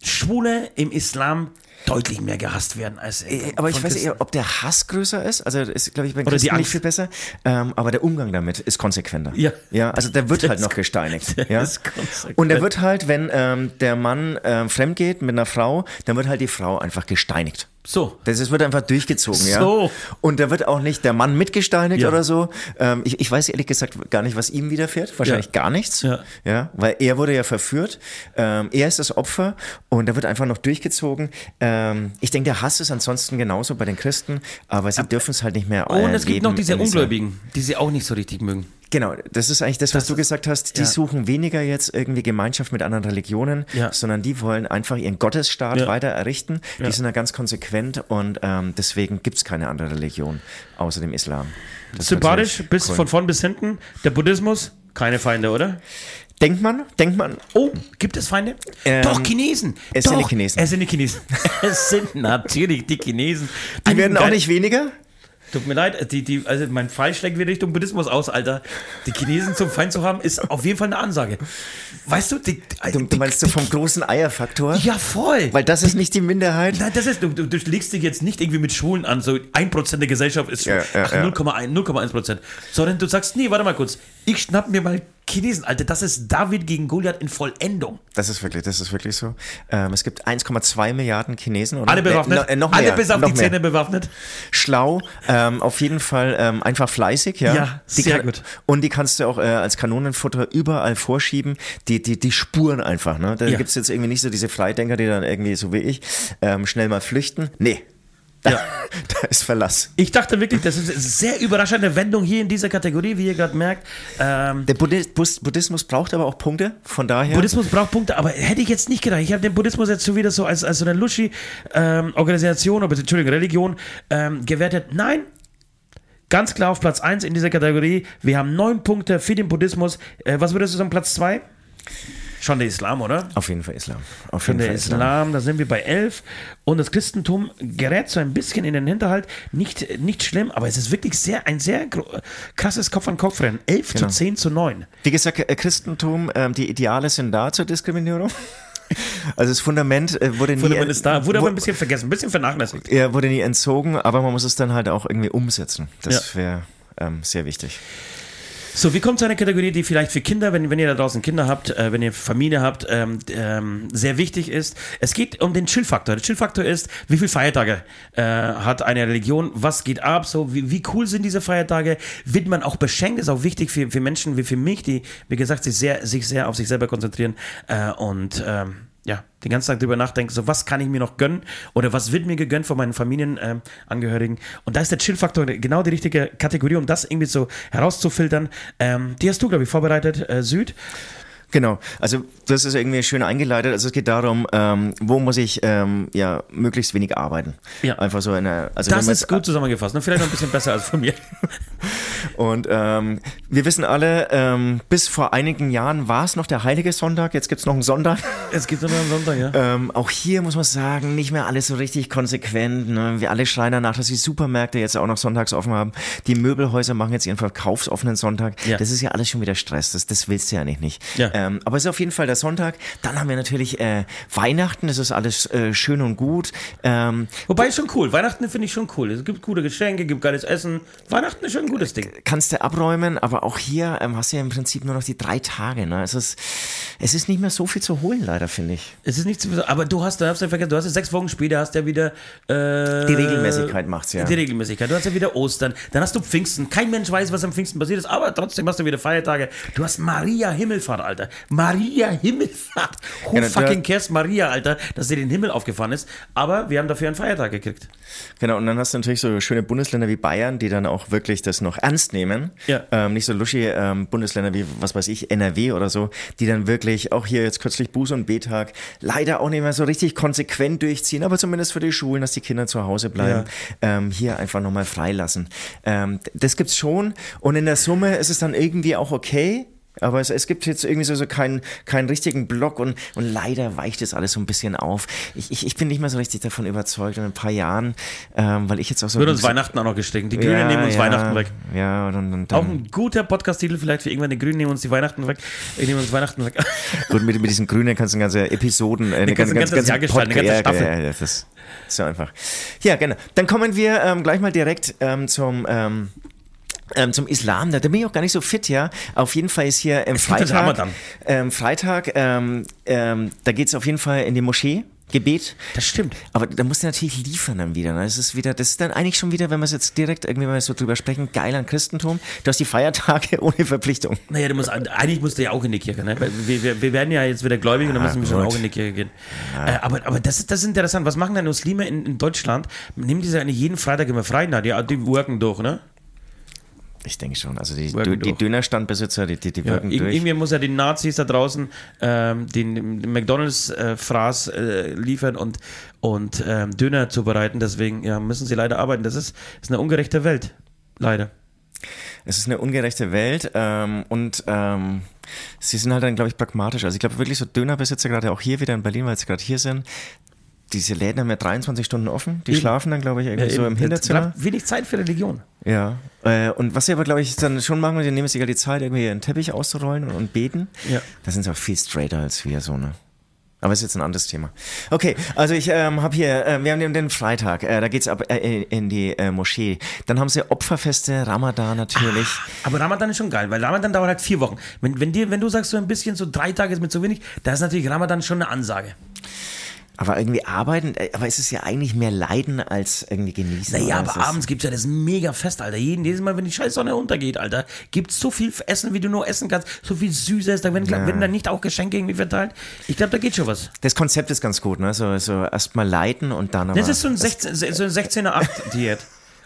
Schwule im Islam deutlich mehr gehasst werden als äh, Aber ich weiß eher, ob der Hass größer ist. Also ist, glaube ich, bei Christen nicht viel besser. Ähm, aber der Umgang damit ist konsequenter. Ja. Ja, also der wird Der halt noch gesteinigt. ja? ist konsequent. Und der wird halt, wenn ähm, der Mann ähm, fremd geht mit einer Frau, dann wird halt die Frau einfach gesteinigt. So. Das ist, wird einfach durchgezogen, ja. So. Und da wird auch nicht der Mann mitgesteinigt Ja. oder so. Ähm, ich, ich weiß ehrlich gesagt gar nicht, was ihm widerfährt. Wahrscheinlich Ja. gar nichts. Ja. ja. Weil er wurde ja verführt. Ähm, er ist das Opfer und da wird einfach noch durchgezogen. Ähm, ich denke, der Hass ist ansonsten genauso bei den Christen, aber sie dürfen es halt nicht mehr Und äh, es gibt noch diese Ungläubigen, die sie auch nicht so richtig mögen. Genau, das ist eigentlich das, was Das du gesagt hast. Die ja. suchen weniger jetzt irgendwie Gemeinschaft mit anderen Religionen, Ja. sondern die wollen einfach ihren Gottesstaat Ja. weiter errichten. Die sind da ganz konsequent und ähm, deswegen gibt es keine andere Religion außer dem Islam. Das Sympathisch, bis cool. von vorn bis hinten. Der Buddhismus, keine Feinde, oder? Denkt man, denkt man, Oh, gibt es Feinde? Ähm, Doch, Chinesen. es Doch, sind die Chinesen. Es sind die Chinesen. es sind natürlich die Chinesen. die werden auch nicht weniger. Tut mir leid, die, die, also mein Pfeil schlägt wieder Richtung Buddhismus aus, Alter. Die Chinesen zum Feind zu haben, ist auf jeden Fall eine Ansage. Weißt du, die, Du, die, du meinst so vom großen Eierfaktor? Ja, voll. Weil das ist nicht die Minderheit. Nein, das ist, du, du, du legst dich jetzt nicht irgendwie mit Schwulen an, so 1% der Gesellschaft ist Ja, ja, ach, ja. 0,1, 0,1%. Sondern du sagst, nee, warte mal kurz, ich schnapp mir mal Chinesen, Alter, das ist David gegen Goliath in Vollendung. Das ist wirklich, das ist wirklich so. Ähm, es gibt 1,2 Milliarden Chinesen. Alle bewaffnet, Äh, no, äh, noch mehr, alle bis auf die. Zähne bewaffnet. schlau, ähm, auf jeden Fall ähm, einfach fleißig, ja. Ja, die sehr kann, gut. Und die kannst du auch äh, als Kanonenfutter überall vorschieben. Die, die, die spuren einfach, ne? Da Ja. gibt's jetzt irgendwie nicht so diese Freidenker, die dann irgendwie, so wie ich, ähm, schnell mal flüchten. Nee. Da, Ja. da ist Verlass. Ich dachte wirklich, das ist eine sehr überraschende Wendung hier in dieser Kategorie, wie ihr gerade merkt. Ähm, Der Buddhismus braucht aber auch Punkte, von daher. Buddhismus braucht Punkte, aber hätte ich jetzt nicht gedacht. Ich habe den Buddhismus jetzt schon wieder so als, als so eine Luschi-Organisation, oder Entschuldigung, Religion ähm, gewertet. Nein, ganz klar auf Platz 1 in dieser Kategorie. Wir haben neun Punkte für den Buddhismus. Äh, was würdest du sagen, Platz 2? Schon der Islam, oder? auf jeden Fall Islam. Auf Schon jeden der Fall Islam. Islam. da sind wir bei 11. Und das Christentum gerät so ein bisschen in den Hinterhalt. Nicht, nicht schlimm, aber es ist wirklich sehr, ein sehr krasses Kopf-an-Kopf-Rennen. 11 Genau. zu 10 zu 9. Wie gesagt, äh, Christentum, ähm, die Ideale sind da zur Diskriminierung. Also das Fundament äh, wurde nie, Fundament ist da, wurde aber ein bisschen vergessen, ein bisschen vernachlässigt. Ja, wurde nie entzogen, aber man muss es dann halt auch irgendwie umsetzen. Das Ja. wäre ähm, sehr wichtig. So, wie kommt zu einer Kategorie, die vielleicht für Kinder, wenn, wenn ihr da draußen Kinder habt, äh, wenn ihr Familie habt, ähm, ähm, sehr wichtig ist? Es geht um den Chill-Faktor. Der Chill-Faktor ist, wie viele Feiertage äh, hat eine Religion? Was geht ab? So, wie, wie cool sind diese Feiertage? Wird man auch beschenkt? Ist auch wichtig für, für Menschen wie für mich, die, wie gesagt, sich sehr, sich sehr auf sich selber konzentrieren äh, und ähm, ja, den ganzen Tag drüber nachdenken, so was kann ich mir noch gönnen oder was wird mir gegönnt von meinen Familienangehörigen. Ähm, und da ist der Chill-Faktor genau die richtige Kategorie, um das irgendwie so herauszufiltern. Ähm, die hast du, glaube ich, vorbereitet, äh, Süd. Genau, also das ist irgendwie schön eingeleitet. Also es geht darum, ähm, wo muss ich ähm, ja möglichst wenig arbeiten. Ja. Einfach so eine. Also Das ist jetzt- gut zusammengefasst. Ne? Vielleicht noch ein bisschen besser als von mir. Und ähm, wir wissen alle, ähm, bis vor einigen Jahren war es noch der heilige Sonntag. Jetzt gibt's noch einen Sonntag. Es gibt nur einen Sonntag, ja. Ähm, auch hier muss man sagen, nicht mehr alles so richtig konsequent. Ne? Wir alle schreien danach, dass die Supermärkte jetzt auch noch sonntags offen haben. Die Möbelhäuser machen jetzt ihren verkaufsoffenen Sonntag. Ja. Das ist ja alles schon wieder Stress. Das, das willst du ja nicht. nicht. Ja. Ähm, aber es ist auf jeden Fall der Sonntag. Dann haben wir natürlich äh, Weihnachten. Das ist alles äh, schön und gut. Ähm, Wobei ist schon cool. Weihnachten finde ich schon cool. Es gibt gute Geschenke, gibt geiles Essen. Weihnachten ist schon ein gutes Ding. kannst du abräumen, aber auch hier ähm, hast du ja im Prinzip nur noch die drei Tage. Ne? Es, ist, es ist nicht mehr so viel zu holen, leider, finde ich. Es ist nicht zu aber du hast, du hast ja vergessen, du hast ja sechs Wochen später, hast ja wieder äh, Die Regelmäßigkeit macht's, ja. Die Regelmäßigkeit. Du hast ja wieder Ostern, dann hast du Pfingsten. Kein Mensch weiß, was am Pfingsten passiert ist, aber trotzdem hast du wieder Feiertage. Du hast Maria Himmelfahrt, Alter. Maria Himmelfahrt. Who Genau, fucking cares Maria, Alter, dass sie den Himmel aufgefahren ist. Aber wir haben dafür einen Feiertag gekriegt. Genau, und dann hast du natürlich so schöne Bundesländer wie Bayern, die dann auch wirklich das noch ernst nehmen. Ja. Ähm, nicht so luschi ähm, Bundesländer wie, was weiß ich, NRW oder so, die dann wirklich auch hier jetzt kürzlich Buß- und B-Tag leider auch nicht mehr so richtig konsequent durchziehen, aber zumindest für die Schulen, dass die Kinder zu Hause bleiben, ähm, hier einfach nochmal freilassen. Ähm, das gibt's schon und in der Summe ist es dann irgendwie auch okay. Aber es, es gibt jetzt irgendwie so, so keinen, keinen richtigen Block und, und leider weicht das alles so ein bisschen auf. Ich, ich, ich bin nicht mehr so richtig davon überzeugt in ein paar Jahren, ähm, weil ich jetzt auch so. Wird ein uns Weihnachten auch noch gestecken. Die Grünen Ja, nehmen uns ja, Weihnachten weg. Ja, und, und, und dann, Auch ein guter Podcast-Titel vielleicht für irgendwann. Die Grünen nehmen uns die Weihnachten weg. Wir nehmen uns Weihnachten weg. Gut, mit, mit diesen Grünen kannst du ganze Episoden, äh, eine ganze, ein ganzes Jahr gestalten, eine ganze Podcast- Staffel. Ja, ja, ja, das ist so einfach. Ja, genau. Dann kommen wir ähm, gleich mal direkt ähm, zum. Ähm, zum Islam, da, da bin ich auch gar nicht so fit, ja. Auf jeden Fall ist hier ähm, Freitag, ähm, Freitag, ähm, ähm, da geht es auf jeden Fall in die Moschee, Gebet. Das stimmt. Aber da musst du natürlich liefern dann wieder. Ne? Das ist wieder, das ist dann eigentlich schon wieder, wenn wir es jetzt direkt irgendwie mal so drüber sprechen, geil an Christentum. Du hast die Feiertage ohne Verpflichtung. Naja, du musst, eigentlich musst du ja auch in die Kirche. Ne? Wir, wir, wir werden ja jetzt wieder gläubig und dann müssen wir schon auch in die Kirche gehen. Äh, aber aber das, ist, das ist interessant. Was machen denn Muslime in, in Deutschland? Nehmen die sich eigentlich jeden Freitag immer frei? Na, die, die worken durch, ne? Ich denke schon. Also die, Worken die. Dönerstandbesitzer, die, die, die Ja, wirken ir- durch. irgendwie muss ja den Nazis da draußen ähm, den, McDonalds-Fraß äh, liefern und, und ähm, Döner zubereiten. Deswegen ja, müssen sie leider arbeiten. Das ist, ist eine ungerechte Welt. Leider. Es ist eine ungerechte Welt ähm, und ähm, sie sind halt dann, glaube ich, pragmatisch. Also ich glaube wirklich so Dönerbesitzer, gerade auch hier wieder in Berlin, weil sie gerade hier sind, diese Läden haben ja 23 Stunden offen. Die Eben. schlafen dann, glaube ich, irgendwie Ja, so im Hinterzimmer. bleibt wenig Zeit für Religion. Ja. Äh, und was sie aber, glaube ich, dann schon machen, die nehmen sich halt die Zeit, irgendwie ihren Teppich auszurollen und, und beten. Ja. Da sind sie auch viel straighter als wir, so, ne? Aber ist jetzt ein anderes Thema. Okay, also ich ähm, habe hier, äh, wir haben den, den Freitag, äh, da geht's ab äh, in die äh, Moschee. Dann haben sie Opferfeste, Ramadan natürlich. Aber Ramadan ist schon geil, weil Ramadan dauert halt vier Wochen. Wenn, wenn, dir, wenn du sagst, so ein bisschen, so drei Tage ist mir zu wenig, da ist natürlich Ramadan schon eine Ansage. Aber irgendwie arbeiten, äh, aber es ist ja eigentlich mehr Leiden als irgendwie genießen. Naja, aber Es abends gibt's ja das mega Fest, Alter. Jeden, jedes Mal, wenn die scheiß Sonne untergeht, Alter, gibt's so viel Essen, wie du nur essen kannst. So viel Süßes, da werden, werden dann nicht auch Geschenke irgendwie verteilt. Ich glaube, da geht schon was. Das Konzept ist ganz gut, ne? So, so erstmal leiden und dann aber. Das ist so ein 16, so ein 16er 8 Diät.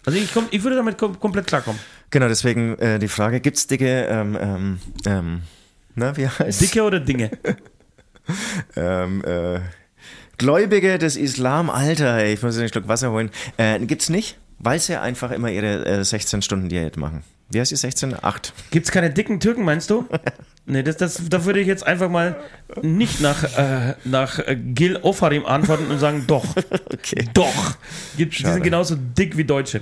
Also ich, komm, ich würde damit kom komplett klarkommen. Genau, deswegen äh, die Frage: Gibt's dicke, ähm, ähm, ähm, na, wie heißt Dicke oder Dinge? ähm, äh, Gläubige des Islam, Alter, ey, ich muss einen Schluck Wasser holen. Äh, gibt's nicht, weil sie einfach immer ihre äh, 16 Stunden Diät machen. Wie heißt die 16? 8. Gibt's keine dicken Türken, meinst du? Nee, das, das, da würde ich jetzt einfach mal nicht nach, äh, nach äh, Gil Ofarim antworten und sagen, doch. Okay. Doch. Gibt, die sind genauso dick wie Deutsche.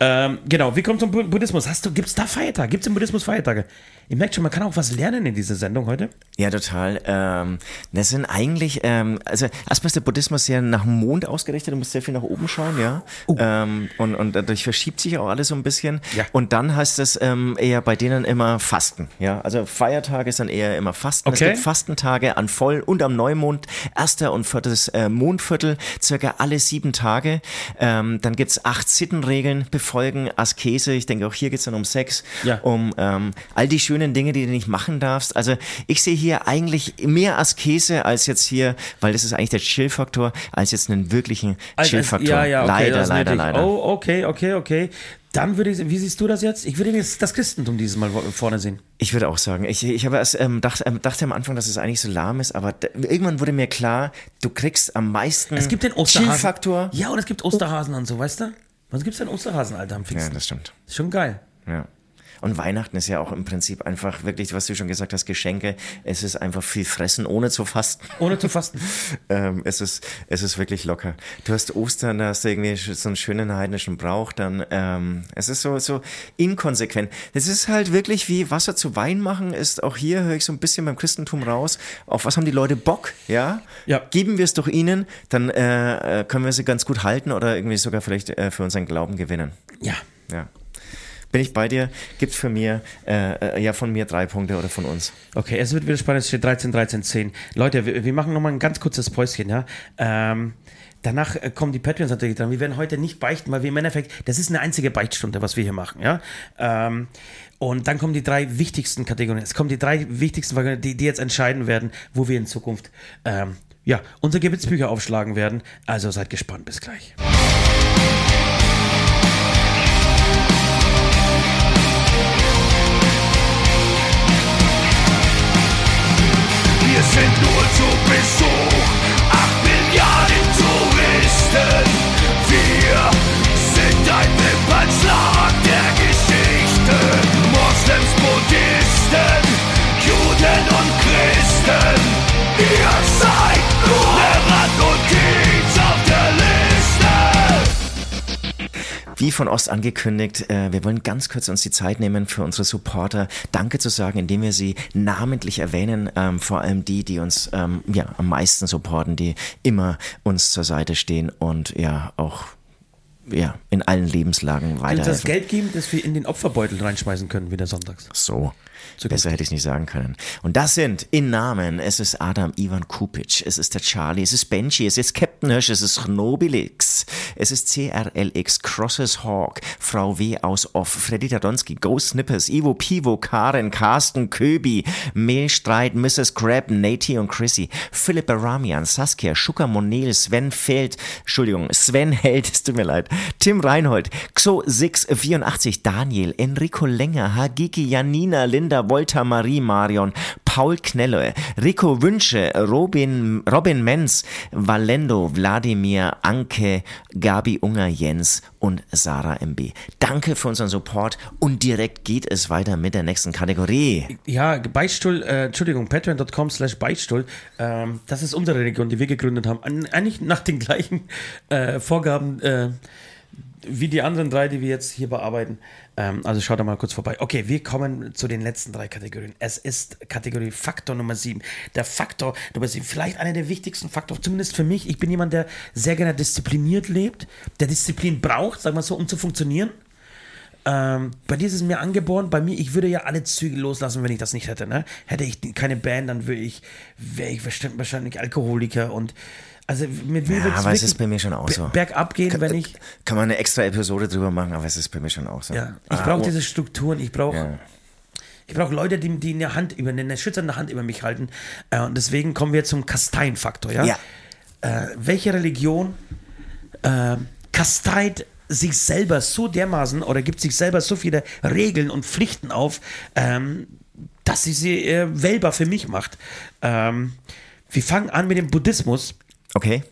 Ähm, genau, wir kommen zum Bu- Buddhismus. Hast du, gibt's da Feiertage? Gibt's im Buddhismus Feiertage? Ihr merkt schon, man kann auch was lernen in dieser Sendung heute. Ja, total. Ähm, das sind eigentlich, ähm, also erstmal ist der Buddhismus sehr nach dem Mond ausgerichtet, du musst sehr viel nach oben schauen, ja. Ähm, und, und dadurch verschiebt sich auch alles so ein bisschen. Ja. Und dann heißt es ähm, eher bei denen immer Fasten, ja. Also Feiertage ist dann eher immer Fasten. Okay. Es gibt Fastentage an Voll- und am Neumond, erster und viertes äh, Mondviertel, circa alle sieben Tage. Ähm, dann gibt's acht Sittenregeln, befolgen, Askese, ich denke auch hier geht's dann um Sex, Ja. um ähm, all die schönen Dinge, die du nicht machen darfst. Also ich sehe hier eigentlich mehr Askese als jetzt hier, weil das ist eigentlich der Chill-Faktor, als jetzt einen wirklichen Als- als- Chill-Faktor. Ja, ja, okay, leider, leider, leider. Oh, okay, okay, okay. Dann würde ich, wie siehst du das jetzt? Ich würde jetzt das Christentum dieses Mal vorne sehen. Ich würde auch sagen, ich, ich habe erst ähm, dacht, ähm, dachte am Anfang, dass es eigentlich so lahm ist, aber irgendwann wurde mir klar, du kriegst am meisten Es gibt den Osterhasen. Chill-Faktor. Ja, und es gibt Osterhasen und so, weißt du? Was gibt's denn Osterhasen, Alter, am Ja, Pfingsten? das stimmt. ist schon geil. Ja. Und Weihnachten ist ja auch im Prinzip einfach wirklich, was du schon gesagt hast, Geschenke. Es ist einfach viel fressen, ohne zu fasten. Ohne zu fasten. ähm, es, ist, es ist wirklich locker. Du hast Ostern, da hast du irgendwie so einen schönen heidnischen Brauch, dann ähm, es ist so, so inkonsequent. Das ist halt wirklich wie Wasser zu Wein machen, ist auch hier, höre ich so ein bisschen beim Christentum raus. Auf was haben die Leute Bock, ja? Ja. Geben wir es doch ihnen, dann äh, äh, können wir sie ganz gut halten oder irgendwie sogar vielleicht äh, für unseren Glauben gewinnen. Ja. Ja. Bin ich bei dir? Gibt's für mir, äh, äh, ja, von mir drei Punkte oder von uns. Okay, es wird wieder spannend. Es steht 13, 13, 10. Leute, wir, wir machen nochmal ein ganz kurzes Päuschen, ja. Ähm, danach äh, kommen die Patreons natürlich dran. Wir werden heute nicht beichten, weil wir im Endeffekt, das ist eine einzige Beichtstunde, was wir hier machen, ja. Ähm, und dann kommen die drei wichtigsten Kategorien. Es kommen die drei wichtigsten Kategorien, die, die jetzt entscheiden werden, wo wir in Zukunft, ähm, ja, unsere Gebetsbücher aufschlagen werden. Also seid gespannt. Bis gleich. Wie von Ost angekündigt, äh, wir wollen ganz kurz uns die Zeit nehmen für unsere Supporter Danke zu sagen, indem wir sie namentlich erwähnen, ähm, vor allem die, die uns ähm, ja, am meisten supporten, die immer uns zur Seite stehen und ja auch ja, in allen Lebenslagen Und das. Geld geben, das wir in den Opferbeutel reinschmeißen können, wieder sonntags. So. Besser hätte ich es nicht sagen können. Und das sind in Namen, es ist Adam Ivan Kupic, es ist der Charlie, es ist Benji, es ist Captain Hirsch, es ist Chnobilix, es ist CRLX, Crosses Hawk, Frau W. aus Off, Freddy Dadonski, Ghost Snippers, Ivo Pivo, Karen, Carsten, Köbi, Mehlstreit, Mrs. Crab, Nati und Chrissy, Philipp Baramian, Saskia, Schucker Monel, Sven Feld, Entschuldigung, Sven Held, es tut mir leid, Tim Reinhold, Xo684, Daniel, Enrico Länger, Hagiki, Janina, Linda, Volta, Marie, Marion, Paul Knelle, Rico Wünsche, Robin, Robin Menz, Valendo, Wladimir, Anke, Gabi Unger, Jens und Sarah MB. Danke für unseren Support und direkt geht es weiter mit der nächsten Kategorie. Ja, Beichtstuhl, äh, Entschuldigung, patreon.com slash Beichtstuhl, ähm, das ist unsere Region, die wir gegründet haben. An, eigentlich nach den gleichen äh, Vorgaben äh, wie die anderen drei, die wir jetzt hier bearbeiten. Ähm, also schaut da mal kurz vorbei. Okay, wir kommen zu den letzten drei Kategorien. Es ist Kategorie Faktor Nummer 7. Der Faktor Nummer 7, vielleicht einer der wichtigsten Faktoren, zumindest für mich. Ich bin jemand, der sehr gerne diszipliniert lebt, der Disziplin braucht, sagen wir so, um zu funktionieren. Ähm, bei dir ist es mir angeboren, bei mir, ich würde ja alle Züge loslassen, wenn ich das nicht hätte. Ne? Hätte ich keine Band, dann würde ich, wäre ich wahrscheinlich Alkoholiker und also mit mir Ja, aber es wirklich ist bei mir schon auch so. be- Bergab gehen, wenn ich. Kann man eine extra Episode drüber machen, aber es ist bei mir schon auch so. Ja, ich Ah, brauche oh, diese Strukturen, ich brauche Ja. ich brauche Leute, die, die eine Hand über eine schützende Hand über mich halten. Äh, und deswegen kommen wir zum Kasteienfaktor, ja? Ja. Äh, welche Religion äh, kasteit sich selber so dermaßen oder gibt sich selber so viele Regeln und Pflichten auf, ähm, dass sie sie äh, wählbar für mich macht. Ähm, wir fangen an mit dem Buddhismus. Okay.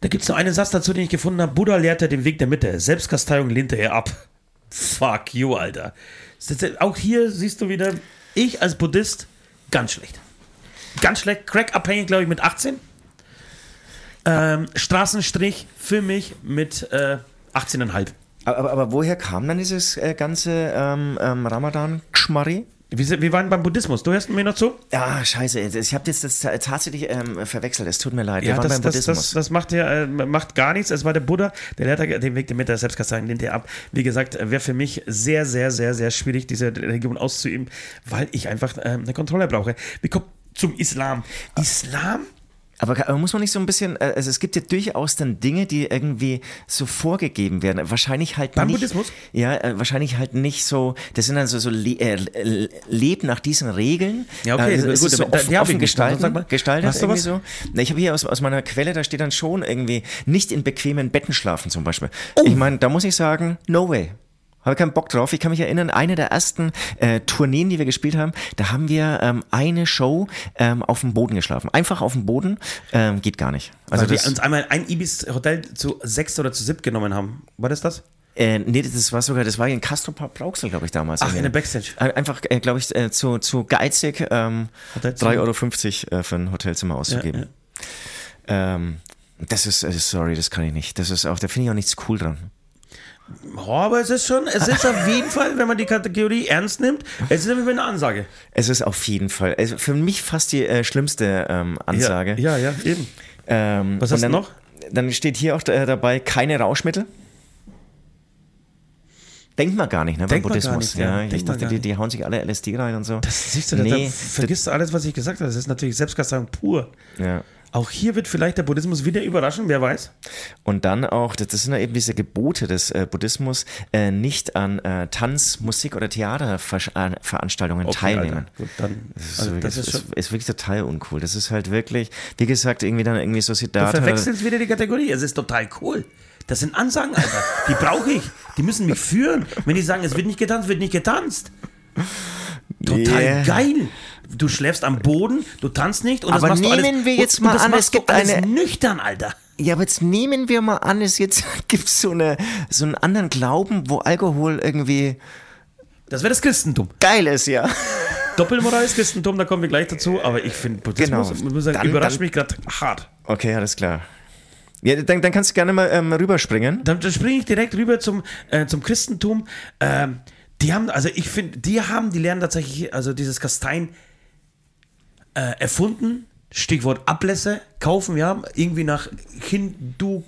Da gibt es nur einen Satz dazu, den ich gefunden habe. Buddha lehrte den Weg der Mitte. Selbstkasteiung lehnte er ab. Fuck you, Alter. Auch hier siehst du wieder, ich als Buddhist, ganz schlecht. Ganz schlecht. Crack-abhängig, glaube ich, mit 18. Ähm, Straßenstrich für mich mit äh, 18,5. Aber, aber, aber woher kam dann dieses äh, ganze ähm, ähm, Ramadan-Gschmarri? Wir, waren beim Buddhismus. Du hörst mir noch zu? Ja, scheiße. Ich habe jetzt das ta- tatsächlich ähm, verwechselt. Es tut mir leid. Wir waren das, beim das, Buddhismus. das, das macht ja äh, macht gar nichts. Es war der Buddha, der lehrt den Weg der Mitte, Selbstkasteiung lehnt er ab. Wie gesagt, wäre für mich sehr, sehr, sehr, sehr schwierig, diese Religion auszuüben, weil ich einfach äh, eine Kontrolle brauche. Wir kommen zum Islam. Islam? Aber, muss man nicht so ein bisschen, äh, also es gibt ja durchaus dann Dinge, die irgendwie so vorgegeben werden. Wahrscheinlich halt Beim nicht. Buddhismus? Ja, äh, wahrscheinlich halt nicht so, das sind dann so, so le äh, leb nach diesen Regeln. Ja, okay, äh, es gut, ist so offen, offen gestalten, Sag mal, gestaltet hast du irgendwie was? so. Na, ich habe hier aus, aus meiner Quelle, da steht dann schon irgendwie, nicht in bequemen Betten schlafen zum Beispiel. Oh. Ich meine, da muss ich sagen, no way. Habe keinen Bock drauf. Ich kann mich erinnern, eine der ersten äh, Tourneen, die wir gespielt haben, da haben wir ähm, eine Show ähm, auf dem Boden geschlafen. Einfach auf dem Boden, ähm, geht gar nicht. Also Weil wir uns einmal ein Ibis-Hotel zu sechs oder zu sieb genommen haben. War das das? äh, nee, das war sogar, das war in Castro Brauxel, glaube ich, damals. Ach, in der Backstage. Ein- Einfach, äh, glaube ich, äh, zu, zu geizig, ähm, Hotelzimmer. 3,50 Euro äh, für ein Hotelzimmer auszugeben. Ähm, das ist, äh, sorry, das kann ich nicht. Das ist auch, da finde ich auch nichts cool dran. Oh, aber es ist schon, es ist auf jeden Fall, wenn man die Kategorie ernst nimmt, es ist eine Ansage. Es ist auf jeden Fall, also für mich fast die äh, schlimmste ähm, Ansage. Ja, ja, ja eben. Ähm, Was hast du dann, noch? Dann steht hier auch äh, dabei, keine Rauschmittel. Denkt man gar nicht, ne, beim Denkt gar Buddhismus. nicht, ja. ja, ich dachte, die, die hauen sich alle LSD rein und so. Das siehst du, da, nee, da vergisst du alles, was ich gesagt habe. Das ist natürlich Selbstkasteiung pur. ja. Auch hier wird vielleicht der Buddhismus wieder überraschen, wer weiß. Und dann auch, das sind ja eben diese Gebote des äh, Buddhismus, äh, nicht an äh, Tanz-, Musik- oder Theaterveranstaltungen teilnehmen. Alter. Gut, dann, Das, ist, also, das ist ist, wirklich total uncool. Das ist halt wirklich, wie gesagt, irgendwie dann irgendwie so Du Siddhartha. verwechselst wieder die Kategorie. Es ist total cool. Das sind Ansagen, Alter. Die brauche ich. Die müssen mich führen. Wenn die sagen, es wird nicht getanzt, wird nicht getanzt. Total Yeah. geil. Du schläfst am Boden, du tanzt nicht und Aber das machst du nehmen alles, wir jetzt und, mal und das an, es du gibt eine- nüchtern, Alter. Ja, aber jetzt nehmen wir mal an, es jetzt gibt so eine so einen anderen Glauben, wo Alkohol irgendwie Das wäre das Christentum. geil ist, ja. Doppelmoral ist Christentum, da kommen wir gleich dazu, aber ich finde, Buddhismus Genau. muss, Dann- überrascht dann- mich gerade hart. Okay, alles klar. Ja, dann, dann kannst du gerne mal ähm, rüberspringen. Dann, dann springe ich direkt rüber zum, äh, zum Christentum. Ähm, die haben, also ich finde, die haben, die lernen tatsächlich, also dieses Kastein äh, erfunden. Stichwort Ablässe, kaufen, ja, irgendwie nach Hindu,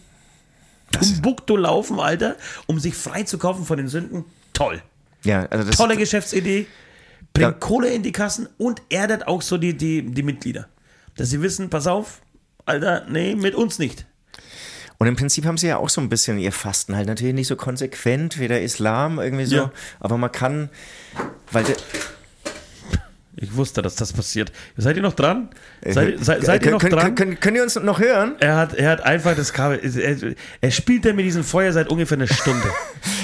Timbuktu laufen, Alter, um sich frei zu kaufen von den Sünden. Toll. Ja, also das Tolle Geschäftsidee. Bringt Ja. Kohle in die Kassen und erdet auch so die, die, die Mitglieder. Dass sie wissen, pass auf, Alter, nee, mit uns nicht. Und im Prinzip haben sie ja auch so ein bisschen ihr Fasten halt natürlich nicht so konsequent wie der Islam irgendwie so, Ja. aber man kann, weil der, Ich wusste, dass das passiert. Seid ihr noch dran? Seid, seid, seid ihr Äh, können, noch können, dran? können, können ihr uns noch hören? Er hat, er hat einfach das Kabel. Er, er spielt da mit diesem Feuer seit ungefähr einer Stunde.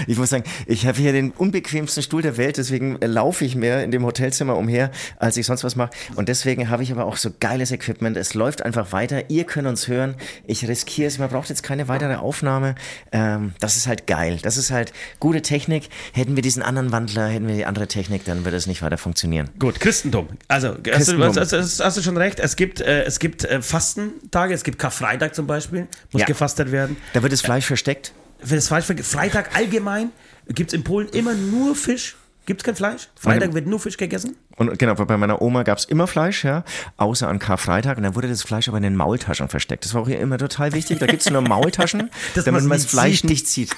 Ich muss sagen, ich habe hier den unbequemsten Stuhl der Welt, deswegen laufe ich mehr in dem Hotelzimmer umher, als ich sonst was mache. Und deswegen habe ich aber auch so geiles Equipment. Es läuft einfach weiter. Ihr könnt uns hören. Ich riskiere es. Man braucht jetzt keine weitere Aufnahme. Ähm, das ist halt geil. Das ist halt gute Technik. Hätten wir diesen anderen Wandler, hätten wir die andere Technik, dann würde es nicht weiter funktionieren. Gut, Christentum. Also, hast, Christentum. Du, hast, hast, hast du schon recht. Es gibt, äh, es gibt äh, Fastentage. Es gibt Karfreitag zum Beispiel. Muss Ja. gefastet werden. Da wird das Fleisch versteckt. Für das Fleisch, Freitag allgemein gibt es in Polen immer nur Fisch. Gibt es kein Fleisch? Freitag wird nur Fisch gegessen. Und genau, bei meiner Oma gab es immer Fleisch, ja, außer an Karfreitag. Und dann wurde das Fleisch aber in den Maultaschen versteckt. Das war auch hier immer total wichtig. Da gibt es nur Maultaschen, damit man's man das Fleisch nicht sieht.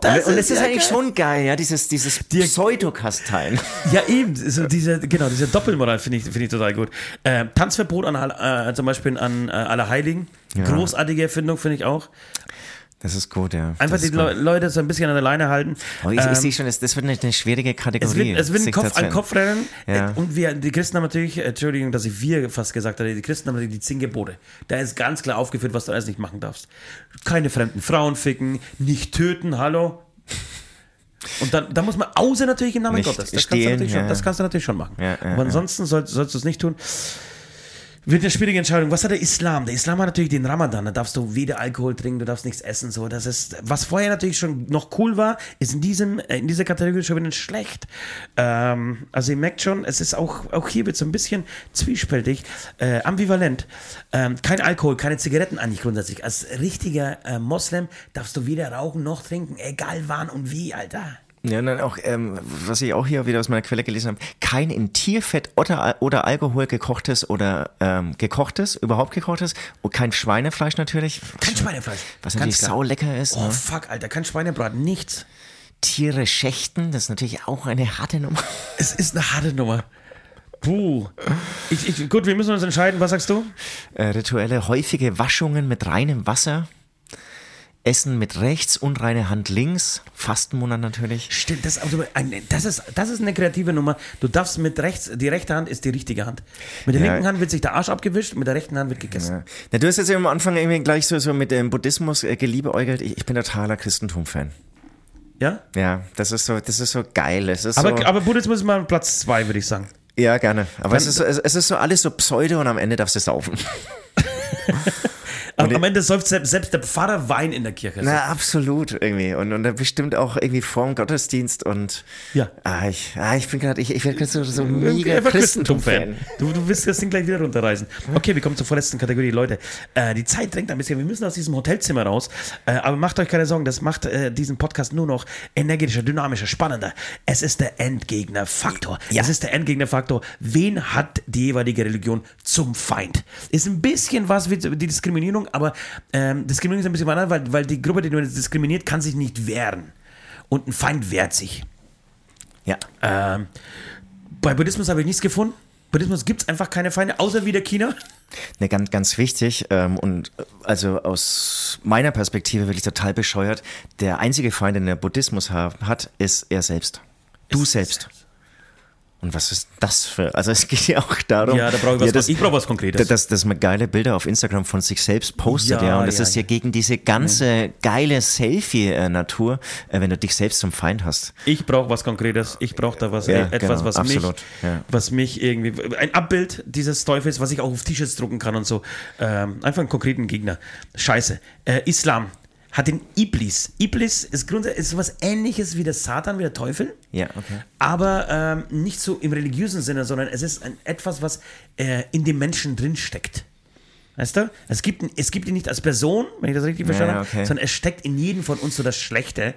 Das und ist es ist ja eigentlich geil. schon geil, ja, dieses, dieses Pseudokastein. Ja, eben. So diese, genau, diese Doppelmoral finde ich, finde ich total gut. Äh, Tanzverbot an äh, zum Beispiel an äh, Allerheiligen. Großartige Erfindung, finde ich auch. Das ist gut, ja. Einfach das die. Le Leute so ein bisschen an der Leine halten. Oh, ich, ich Ähm, sehe schon, das, das wird eine, eine schwierige es Kategorie. wird, es wird ein Kopf an Kopf rennen. Ja. Äh, Und wir, die Christen haben natürlich, äh, Entschuldigung, dass ich wir fast gesagt habe, die Christen haben natürlich die zehn Gebote. Da ist ganz klar aufgeführt, was du alles nicht machen darfst. Keine fremden Frauen ficken, nicht töten, hallo. Und dann, da muss man, außer natürlich im Namen Nicht Gottes. Das kannst, du stehlen, natürlich schon, ja. das kannst du natürlich schon machen. Ja, Aber ansonsten soll, sollst du es nicht tun. Wird eine schwierige Entscheidung. Was hat der Islam? Der Islam hat natürlich den Ramadan. Da darfst du weder Alkohol trinken, du darfst nichts essen. So, das ist, was vorher natürlich schon noch cool war, ist in diesem, in dieser Kategorie schon wieder schlecht. Ähm, also ihr merkt schon, es ist auch, auch hier wird so ein bisschen zwiespältig, äh, ambivalent. Ähm, kein Alkohol, keine Zigaretten eigentlich grundsätzlich. Als richtiger äh, Moslem darfst du weder rauchen noch trinken, egal wann und wie, Alter. Ja, dann auch, ähm, was ich auch hier wieder aus meiner Quelle gelesen habe, kein in Tierfett oder, oder Alkohol gekochtes oder ähm, gekochtes, überhaupt gekochtes und kein Schweinefleisch natürlich. Kein Schweinefleisch. Was natürlich sau lecker ist. Oh ne? fuck, Alter, kein Schweinebraten, nichts. Tiere schächten, das ist natürlich auch eine harte Nummer. Es ist eine harte Nummer. Puh. Ich, ich, gut, wir müssen uns entscheiden. Was sagst du? Äh, rituelle häufige Waschungen mit reinem Wasser. Essen mit rechts, unreine Hand links. Fastenmonat natürlich. Stimmt, das, ist also das, ist, das ist eine kreative Nummer. Du darfst mit rechts, die rechte Hand ist die richtige Hand. Mit der Ja. linken Hand wird sich der Arsch abgewischt, mit der rechten Hand wird gegessen. Ja. Na, du hast jetzt am Anfang irgendwie gleich so, so mit dem Buddhismus äh, geliebäugelt. Ich, ich bin totaler Christentum-Fan. Ja? Ja, das ist so, das ist so geil. Ist Aber, so, aber Buddhismus ist mal Platz zwei, würde ich sagen. ja, gerne. Aber es ist, so, es, es ist so alles so Pseudo und am Ende darfst du saufen. Aber am Ende säuft selbst, selbst der Pfarrer Wein in der Kirche. Na, absolut irgendwie. Und, und bestimmt auch irgendwie vorm Gottesdienst und Ja. ah, ich, ah, ich bin gerade, ich, ich werde gerade so, so mega Christentum-Fan. Du, du wirst das Ding gleich wieder runterreißen. Okay, wir kommen zur vorletzten Kategorie. Leute, äh, die Zeit drängt ein bisschen. Wir müssen aus diesem Hotelzimmer raus. Äh, aber macht euch keine Sorgen, das macht äh, diesen Podcast nur noch energetischer, dynamischer, spannender. Es ist der Endgegnerfaktor. Ja. Es ist der Endgegnerfaktor. Wen hat die jeweilige Religion zum Feind? Ist ein bisschen was wie die Diskriminierung, aber ähm, Diskriminierung ist ein bisschen anders, weil, weil die Gruppe, die du diskriminiert, kann sich nicht wehren. Und ein Feind wehrt sich. Ja. Ähm, bei Buddhismus habe ich nichts gefunden. Buddhismus gibt es einfach keine Feinde, außer wieder China. Ne, ganz, ganz wichtig ähm, und also aus meiner Perspektive wirklich total bescheuert. Der einzige Feind, den der Buddhismus ha hat, ist er selbst. Du selbst. Und was ist das für, also es geht ja auch darum. Ja, da brauche ich was- dass- ich brauche was Konkretes. Dass, dass man geile Bilder auf Instagram von sich selbst postet, Ja, ja. Und das ja, ist ja ja. gegen diese ganze geile Selfie-Natur, äh, wenn du dich selbst zum Feind hast. Ich brauche was Konkretes. Ich brauche da was, Ja, äh, etwas, genau, was absolut, mich, ja. was mich irgendwie, ein Abbild dieses Teufels, was ich auch auf T-Shirts drucken kann und so. Ähm, einfach einen konkreten Gegner. Scheiße. Äh, Islam hat den Iblis. Iblis ist grundsätzlich ist sowas ähnliches wie der Satan, wie der Teufel. Ja, okay. Aber ähm, nicht so im religiösen Sinne, sondern es ist ein, etwas, was äh, in dem Menschen drinsteckt. Weißt du? Es gibt, ihn- es gibt ihn nicht als Person, wenn ich das richtig verstanden ja, habe, okay. sondern es steckt in jedem von uns so das Schlechte.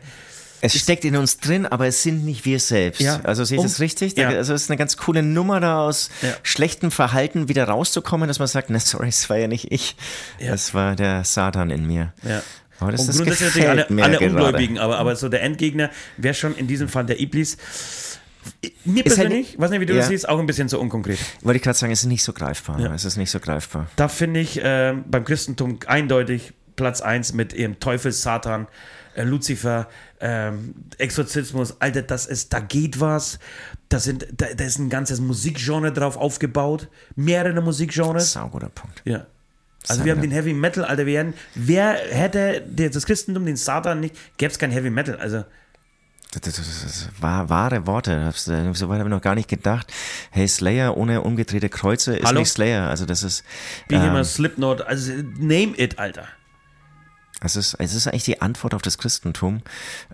Es steckt in uns drin, aber es sind nicht wir selbst. Ja. Also sehe ich Um- das richtig? ja. Also es ist eine ganz coole Nummer, da aus Ja. schlechtem Verhalten wieder rauszukommen, dass man sagt, na sorry, es war ja nicht ich. Ja. Das war der Satan in mir. Ja. Aber das, und das gefällt natürlich alle, alle. Ungläubigen, aber, aber so der Endgegner wäre schon in diesem Fall der Iblis. Mir Ist halt persönlich, nicht- weiß nicht, wie du das Ja. siehst, auch ein bisschen so unkonkret. Wollte ich gerade sagen, es ist nicht so greifbar. Ja. Es ist nicht so greifbar. Da finde ich ähm, beim Christentum eindeutig Platz 1 mit ihrem Teufel, Satan, äh, Luzifer, ähm, Exorzismus. Alter, das ist, da geht was. Da, sind, da, da ist ein ganzes Musikgenre drauf aufgebaut. Mehrere Musikgenres. Sauguter Punkt. Ja. Also wir haben den Heavy Metal, Alter, wir hätten, wer hätte das Christentum, den Satan nicht, gäbe es kein Heavy Metal. Also Das, das, das, war wahre Worte. Äh, so weit habe ich noch gar nicht gedacht. Hey, Slayer ohne umgedrehte Kreuze ist Hallo? nicht Slayer. Also das ist, Behemoth, ähm, Slipknot, also name it, Alter. es ist, es ist eigentlich die Antwort auf das Christentum.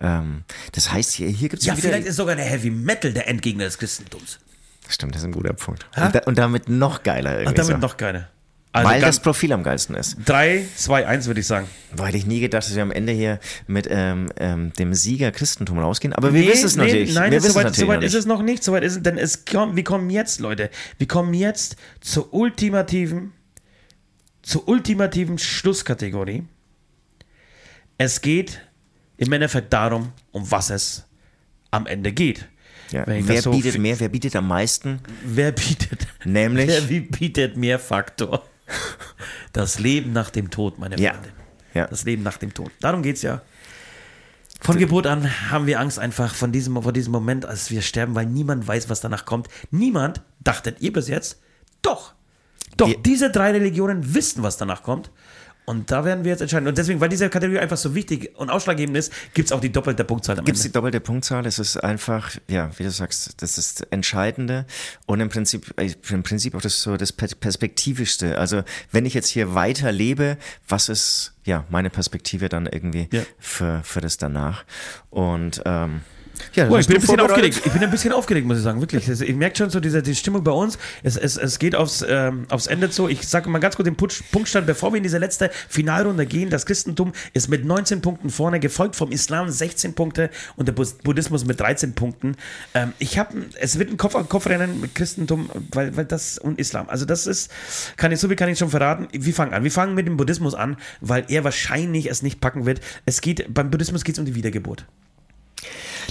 Ähm, das heißt, hier, hier gibt es Ja, wieder... vielleicht ist sogar der Heavy Metal der Endgegner des Christentums. Stimmt, das ist ein guter Punkt. Und, da, und damit noch geiler Und irgendwie damit so. noch keine. Also Weil das Profil am geilsten ist. 3, 2, 1 würde ich sagen. Hätte ich nie gedacht, dass wir am Ende hier mit ähm, ähm, dem Sieger Christentum rausgehen. Aber wir wissen es natürlich. Nein, wir soweit, noch ist es noch nicht. Soweit ist es, denn es kommt, wir kommen jetzt, Leute, wir kommen jetzt zur ultimativen, zur ultimativen Schlusskategorie. Es geht im Endeffekt darum, um was es am Ende geht. Ja. Wer so bietet mehr? Wer bietet am meisten? Wer bietet? Nämlich? Wer bietet mehr Faktor? Das Leben nach dem Tod, meine. Freunde. Ja. Das Leben nach dem Tod. Darum geht's ja. Von Geburt an haben wir Angst einfach von diesem, vor diesem Moment, als wir sterben, weil niemand weiß, was danach kommt. Niemand, dachtet ihr bis jetzt, doch. Doch, Wir- diese drei Religionen wissen, was danach kommt. Und da werden wir jetzt entscheiden. Und deswegen, weil diese Kategorie einfach so wichtig und ausschlaggebend ist, gibt es auch die doppelte Punktzahl Gibt es die doppelte Punktzahl? Es ist einfach, ja, wie du sagst, das ist das Entscheidende und im Prinzip, äh, im Prinzip auch das so das Per- Perspektivischste. Also wenn ich jetzt hier weiter lebe, was ist ja meine Perspektive dann irgendwie Ja. für, für das danach? Und ähm, ja, Oh, ich bin ein bisschen aufgeregt. Ich bin ein bisschen aufgeregt, muss ich sagen, wirklich. Ich merke schon so diese die Stimmung bei uns. Es, es, es geht aufs, ähm, aufs Ende zu. Ich sage mal ganz kurz den Putsch, Punktstand, bevor wir in diese letzte Finalrunde gehen. Das Christentum ist mit 19 Punkten vorne, gefolgt vom Islam 16 Punkte und der Buddhismus mit 13 Punkten. Ähm, ich habe, es wird ein Kopf an Kopf rennen mit Christentum, weil, weil das und Islam. Also das ist, kann ich so viel kann ich schon verraten. Wir fangen an. Wir fangen mit dem Buddhismus an, weil er wahrscheinlich es nicht packen wird. Es geht beim Buddhismus geht es um die Wiedergeburt.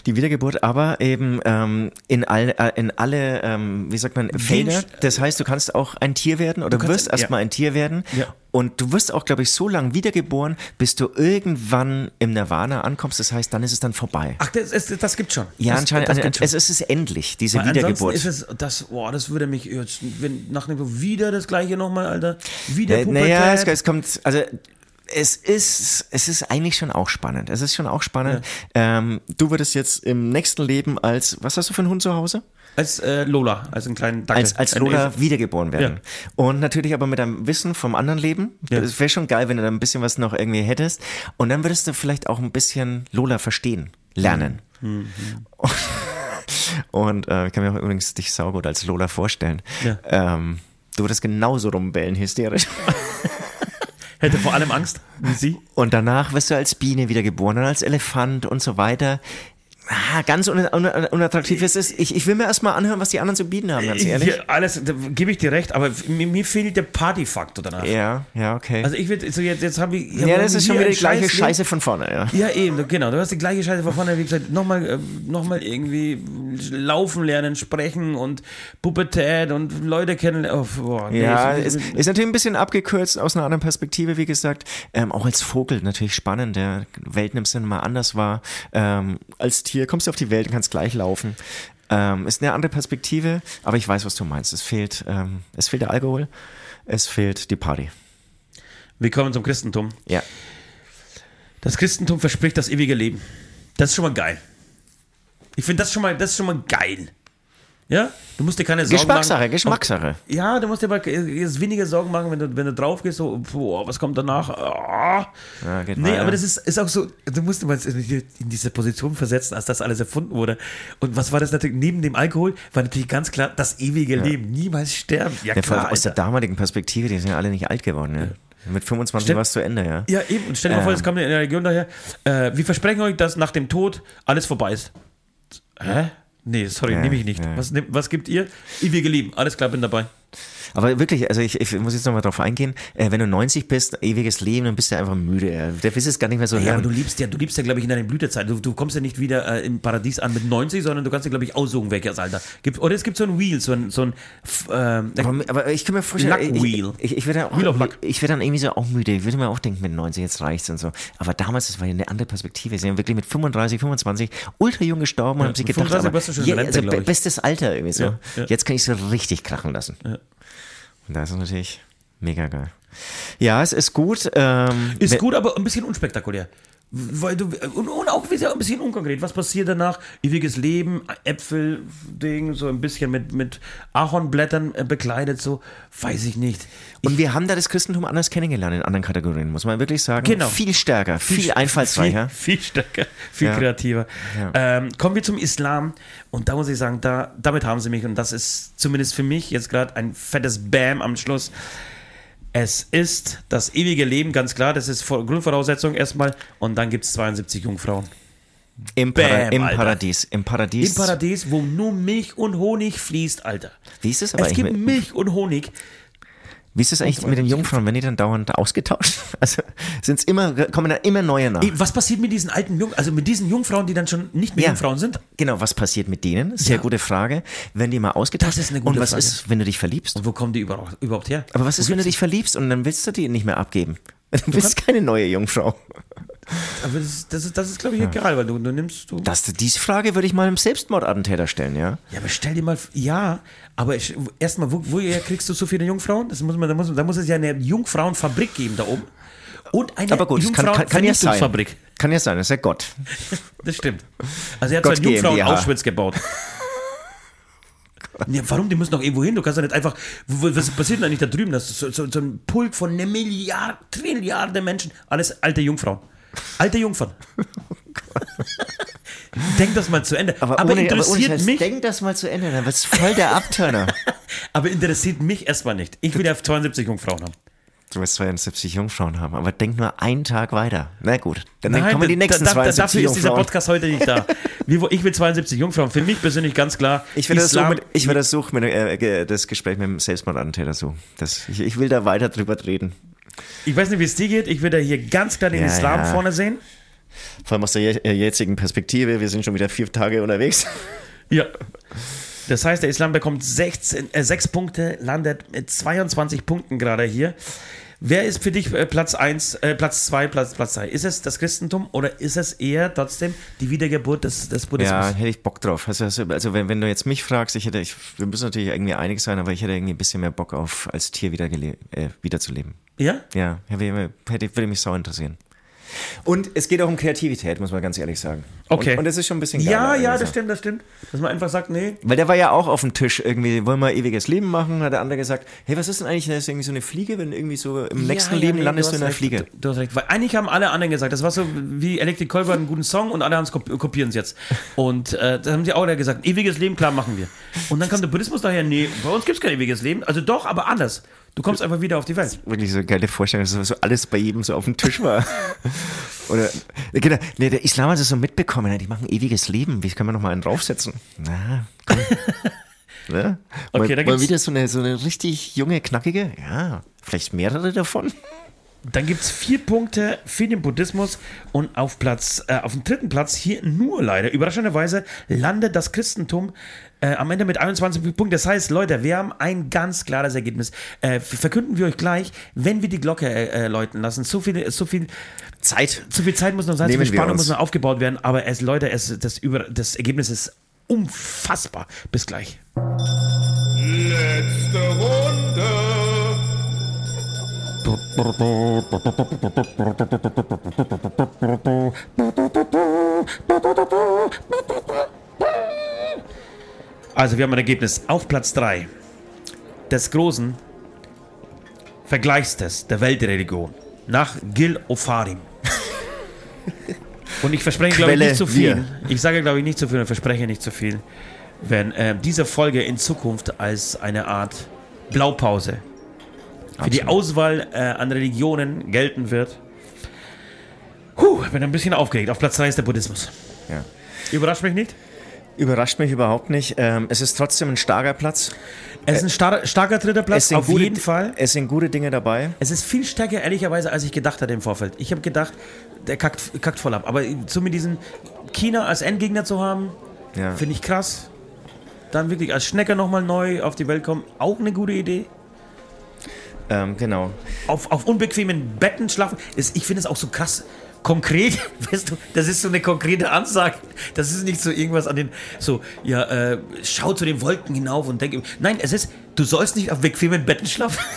Die Wiedergeburt, aber eben ähm, in, all, äh, in alle, ähm, wie sagt man, Felder. Das heißt, du kannst auch ein Tier werden oder du wirst erstmal ja. ein Tier werden. Ja. Und du wirst auch, glaube ich, so lange wiedergeboren, bis du irgendwann im Nirvana ankommst. Das heißt, dann ist es dann vorbei. Ach, das, das, das gibt schon. ja, das, anscheinend. das gibt schon. es ist es endlich, diese Weil Wiedergeburt. Ist es, das, boah, das würde mich jetzt, wenn nach dem wieder das gleiche nochmal, Alter. Wieder Äh, naja, es, es kommt, also es ist, es ist eigentlich schon auch spannend. Es ist schon auch spannend. Ähm, du würdest jetzt im nächsten Leben als, was hast du für einen Hund zu Hause? als äh, Lola, als einen kleinen Dackel. Als, als Lola Esel. wiedergeboren werden. Ja. Und natürlich aber mit einem Wissen vom anderen Leben. Ja. Das wäre schon geil, wenn du da ein bisschen was noch irgendwie hättest. Und dann würdest du vielleicht auch ein bisschen Lola verstehen, lernen. Mhm. Und äh, ich kann mir auch übrigens dich saugut als Lola vorstellen. Ja. Ähm, du würdest genauso rumbellen, hysterisch. Hätte vor allem Angst, wie sie. Und danach wirst du als Biene wiedergeboren und als Elefant und so weiter. Ah, ganz un un unattraktiv ist es. Ich, ich will mir erstmal anhören, was die anderen zu bieten haben, ganz ehrlich. Hier, alles, da gebe ich dir recht, aber mir, mir fehlt der Partyfaktor danach. Ja, ja, okay. Also ich würde, so jetzt, jetzt habe ich. ja, das ist schon wieder die gleiche Scheißleben. Scheiße von vorne, ja. Ja, eben, genau. Du hast die gleiche Scheiße von vorne, wie gesagt, nochmal äh, noch mal irgendwie laufen lernen, sprechen und Pubertät und Leute kennenlernen. Oh, boah, nee, Ja, es- ist, ist natürlich ein bisschen abgekürzt aus einer anderen Perspektive, wie gesagt. Ähm, auch als Vogel natürlich spannend, der Welten im Sinne mal anders war. Ähm, als Tier kommst du auf die Welt und kannst gleich laufen. Ähm, ist eine andere Perspektive, aber ich weiß, was du meinst. Es fehlt, ähm, es fehlt der Alkohol, es fehlt die Party. Wir kommen zum Christentum. Ja. Das Christentum verspricht das ewige Leben. Das ist schon mal geil. Ich finde das schon mal, das ist schon mal geil. Ja? Du musst dir keine Sorgen Geschmackssache, machen. Geschmackssache. Ja, du musst dir aber jetzt weniger Sorgen machen, wenn du, wenn du drauf gehst, so, boah, was kommt danach? Ah. Ja, nee, weiter. aber das ist, ist auch so, du musst dir mal in diese Position versetzen, als das alles erfunden wurde. Und was war das natürlich? Neben dem Alkohol war natürlich ganz klar das ewige Leben. Niemals sterben. Ja, Ja, klar. aus der damaligen Perspektive, die sind ja alle nicht alt geworden. Ne? Mit 25 Stimmt. war es zu Ende, ja. Ja, eben. Und stell dir mal vor, Ähm. jetzt kommt in der Region daher. Äh, wir versprechen euch, dass nach dem Tod alles vorbei ist. Hä? Nee, sorry, Ja, nehme ich nicht. ja. Was, was gibt ihr? Ewige Leben. Alles klar, bin dabei. Aber wirklich, also ich, ich muss jetzt nochmal drauf eingehen, äh, wenn du 90 bist, ewiges Leben, dann bist du einfach müde. Der willst es gar nicht mehr so Ja, aber hören. du liebst ja, du liebst ja, glaube ich, in deiner Blütezeit. Du, du kommst ja nicht wieder äh, im Paradies an mit 90, sondern du kannst ja, glaube ich, aussuchen, welches Alter. Gibt, oder es gibt so ein Wheel, so ein, so ein ähm, aber, aber ich kann mir vorstellen, Luck ich, Wheel. ich, ich werde Wheel ich werde dann irgendwie so auch müde. Ich würde mir auch denken, mit 90 jetzt reicht's und so. Aber damals, das war ja eine andere Perspektive. Sie sind wirklich mit 35, 25 ultra jung gestorben und haben sich gedacht, 35 aber, je- Rente, also ich. bestes Alter irgendwie so. Ja, ja. Jetzt kann ich so richtig krachen lassen. Das ist natürlich mega geil. Ja, es ist gut. Ähm, Ist gut, aber ein bisschen unspektakulär. Weil du, und, und auch wieder ein bisschen unkonkret. Was passiert danach? Ewiges Leben, Äpfel-Ding, so ein bisschen mit, mit Ahornblättern äh, bekleidet, so, weiß ich nicht. Und wir haben da das Christentum anders kennengelernt in anderen Kategorien, muss man wirklich sagen. Genau. Viel stärker, viel, einfallsreicher. Viel, viel stärker, viel Ja. kreativer. Ja. Ähm, kommen wir zum Islam. Und da muss ich sagen, da, damit haben sie mich. Und das ist zumindest für mich jetzt gerade ein fettes Bam am Schluss. Es ist das ewige Leben, ganz klar. Das ist Vor- Grundvoraussetzung erstmal. Und dann gibt es 72 Jungfrauen. Im, Para Bam, Im. Paradies. Im Paradies. Im Paradies, wo nur Milch und Honig fließt, Alter. Wie ist es aber Es gibt Milch und Honig. Wie ist es eigentlich mit den Jungfrauen, wenn die dann dauernd ausgetauscht? Also sind's immer, kommen da immer neue nach? Was passiert mit diesen alten Jung, also mit diesen Jungfrauen, die dann schon nicht mehr Ja. Jungfrauen sind? Genau, was passiert mit denen? Sehr Ja. gute Frage. Wenn die mal ausgetauscht Das ist eine gute Und was Frage. ist, wenn du dich verliebst? Und wo kommen die überhaupt, her? Aber was Wo ist, wenn du dich verliebst und dann willst du die nicht mehr abgeben? Du bist keine neue Jungfrau. Aber das, ist- das ist, das ist glaube ich, egal, weil du, du nimmst. Du, Das, diese Frage würde ich mal einem Selbstmordattentäter stellen, ja? ja, aber stell dir mal, ja, aber erstmal, wo, woher kriegst du so viele Jungfrauen? Das muss man, da, muss, da muss es ja eine Jungfrauenfabrik geben da oben. Und eine Aber gut, es kann, kann, ja sein. Kann ja sein, das ist ja Gott. Das stimmt. Also er hat Gott zwei Jungfrauen GmbH. Auschwitz gebaut. Ja, warum? Die müssen doch irgendwo hin. Du kannst doch nicht einfach. Was passiert denn eigentlich da drüben? Das ist so, so, so ein Pulk von einer Milliarde, Trilliarde Menschen. Alles alte Jungfrauen. Alte Jungfern. Denk das mal zu Ende. Aber, ohne- interessiert ohne Scheiß, mich. Denk das mal zu Ende, dann wird's voll der Abturner. Aber interessiert mich erstmal nicht. Ich will ja 72 Jungfrauen haben. Du wirst 72 Jungfrauen haben, aber denk nur einen Tag weiter. Na gut, dann Nein, kommen die da- nächsten da, da, 72 Dafür ist dieser Jungfrauen. Podcast heute nicht da. Ich will 72 Jungfrauen. Für mich persönlich ganz klar. Ich werde das, so mit, ich werde das, suchen, mit, äh, ge- das Gespräch mit dem Selbstmordattentäter so. Das, ich, ich will da weiter drüber reden. Ich weiß nicht, wie es dir geht. Ich will da hier ganz klar den Ja, Islam ja. vorne sehen. Vor allem aus der je- jetzigen Perspektive. Wir sind schon wieder vier Tage unterwegs. Ja. Das heißt, der Islam bekommt 16, äh, 6 Punkte, landet mit 22 Punkten gerade hier. Wer ist für dich äh, Platz 1, äh, Platz 2, Platz, Platz 3? Ist es das Christentum oder ist es eher trotzdem die Wiedergeburt des, des Buddhismus? Ja, hätte ich Bock drauf. Also, also, also wenn, wenn du jetzt mich fragst, ich hätte, ich, wir müssen natürlich irgendwie einig sein, aber ich hätte irgendwie ein bisschen mehr Bock auf, als Tier wieder äh, wiederzuleben. Ja? Ja, hätte, hätte, würde mich sau interessieren. Und es geht auch um Kreativität, muss man ganz ehrlich sagen. Okay. Und, und das ist schon ein bisschen Ja, geiler, ja, also. das stimmt, das stimmt. Dass man einfach sagt, nee, Weil der war ja auch auf dem Tisch irgendwie, wollen wir ewiges Leben machen? Hat der andere gesagt, hey, was ist denn eigentlich, das ist irgendwie so eine Fliege, wenn irgendwie so im nächsten Ja, ja, Leben nee, landest du in einer Fliege? Du, hast recht. Weil eigentlich haben alle anderen gesagt, das war so wie Electric Callboy einen guten Song und alle haben es kopieren es jetzt. Und äh, da haben sie auch alle gesagt, ewiges Leben, klar machen wir. Und dann kam der Buddhismus daher, nee, bei uns gibt es kein ewiges Leben. Also doch, aber anders. Du kommst einfach wieder auf die Welt. Wirklich so eine geile Vorstellung, dass so alles bei jedem so auf dem Tisch war. Oder, genau, nee, der Islam hat es so mitbekommen, die machen ewiges Leben, wie kann man noch mal einen draufsetzen? Na, komm. ne? Okay, mal, da mal wieder so eine, so eine richtig junge, knackige, ja, vielleicht mehrere davon. Dann gibt es vier Punkte für den Buddhismus und auf Platz, äh, auf dem dritten Platz hier nur leider, überraschenderweise, landet das Christentum äh, am Ende mit 21 Punkten. Das heißt, Leute, wir haben ein ganz klares Ergebnis. Äh, verkünden wir euch gleich, wenn wir die Glocke äh, äh, läuten lassen. So viel, so viel Zeit. zu viel Zeit muss noch sein, Nehmen zu viel Spannung muss noch aufgebaut werden, aber es, Leute, es, das, über, das Ergebnis ist unfassbar. Bis gleich. Letzte Runde. Also wir haben ein Ergebnis auf Platz 3 des großen Vergleichstests der Weltreligion nach Gil Ofarim. Und ich verspreche, glaube ich, nicht zu viel. wir. Ich sage, glaube ich, nicht zu viel und verspreche nicht zu viel, wenn äh, diese Folge in Zukunft als eine Art Blaupause für die Absolut. Auswahl äh, an Religionen gelten wird. Puh, bin ein bisschen aufgeregt. Auf Platz 3 ist der Buddhismus. Ja. Überrascht mich nicht. Überrascht mich überhaupt nicht. Ähm, es ist trotzdem ein starker Platz. Es ist ein star starker dritter Platz, auf gute, jeden Fall. Es sind gute Dinge dabei. Es ist viel stärker, ehrlicherweise, als ich gedacht hatte im Vorfeld. Ich habe gedacht, der kackt, kackt voll ab. Aber mit diesen China als Endgegner zu haben, Ja. finde ich krass. Dann wirklich als Schnecker nochmal neu auf die Welt kommen, auch eine gute Idee. Ähm, genau. Auf, auf unbequemen Betten schlafen, ich finde es auch so krass. Konkret, weißt du, das ist so eine konkrete Ansage. Das ist nicht so irgendwas an den, so, ja, äh, schau zu den Wolken hinauf und denk, nein, es ist, du sollst nicht auf bequemen Betten schlafen.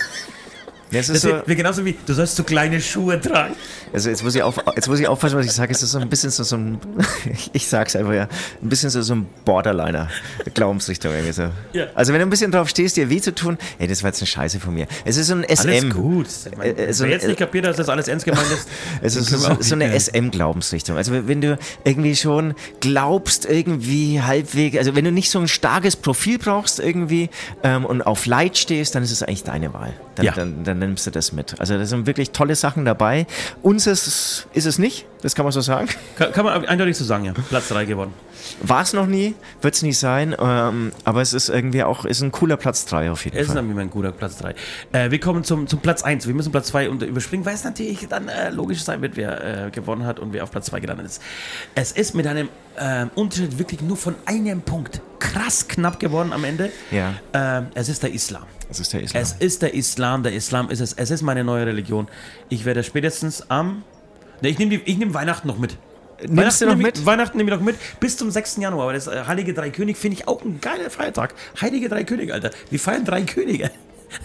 Das Das ist so, ist wie, genauso wie, du sollst so kleine Schuhe tragen. also jetzt, muss ich auf, jetzt muss ich aufpassen, was ich sage. Es ist so ein bisschen so, so ein, ich sag's einfach ja, ein bisschen so, so ein Borderliner-Glaubensrichtung. irgendwie So. Ja. Also wenn du ein bisschen drauf stehst, dir weh zu tun, ey, das war jetzt eine Scheiße von mir. Es ist so ein SM. Alles gut. Ich meine, Äh, so wer jetzt nicht kapiert, dass das alles ernst gemeint ist. Es ist so, so nicht eine SM-Glaubensrichtung. Also wenn du irgendwie schon glaubst, irgendwie halbwegs, also wenn du nicht so ein starkes Profil brauchst irgendwie ähm, und auf Leid stehst, dann ist es eigentlich deine Wahl. Dann, Ja. dann, dann nimmst du das mit. Also da sind wirklich tolle Sachen dabei. Uns ist, ist es nicht, das kann man so sagen. Kann, kann man eindeutig so sagen, ja. Platz 3 gewonnen. War es noch nie, wird es nie sein, ähm, aber es ist irgendwie auch, ist ein cooler Platz 3 auf jeden Es ist Fall. dann wie ein guter Platz 3. Äh, wir kommen zum, zum Platz 1. Wir müssen Platz 2 überspringen, weil es natürlich dann äh, logisch sein wird, wer äh, gewonnen hat und wer auf Platz 2 gelandet ist. Es ist mit einem ähm, Unterschied wirklich nur von einem Punkt krass knapp geworden am Ende. Ja. Ähm, es ist der Islam. Das ist der Islam. Es ist der Islam, der Islam ist es. Es ist meine neue Religion. Ich werde spätestens am. Ne, ich nehme nehm Weihnachten noch mit. Nimmst du noch mit? Ich, Weihnachten nehme ich noch mit bis zum 6. Januar. Aber das äh, Heilige Drei König finde ich auch ein geiler Feiertag. Heilige Drei König, Alter. Wir feiern drei Könige.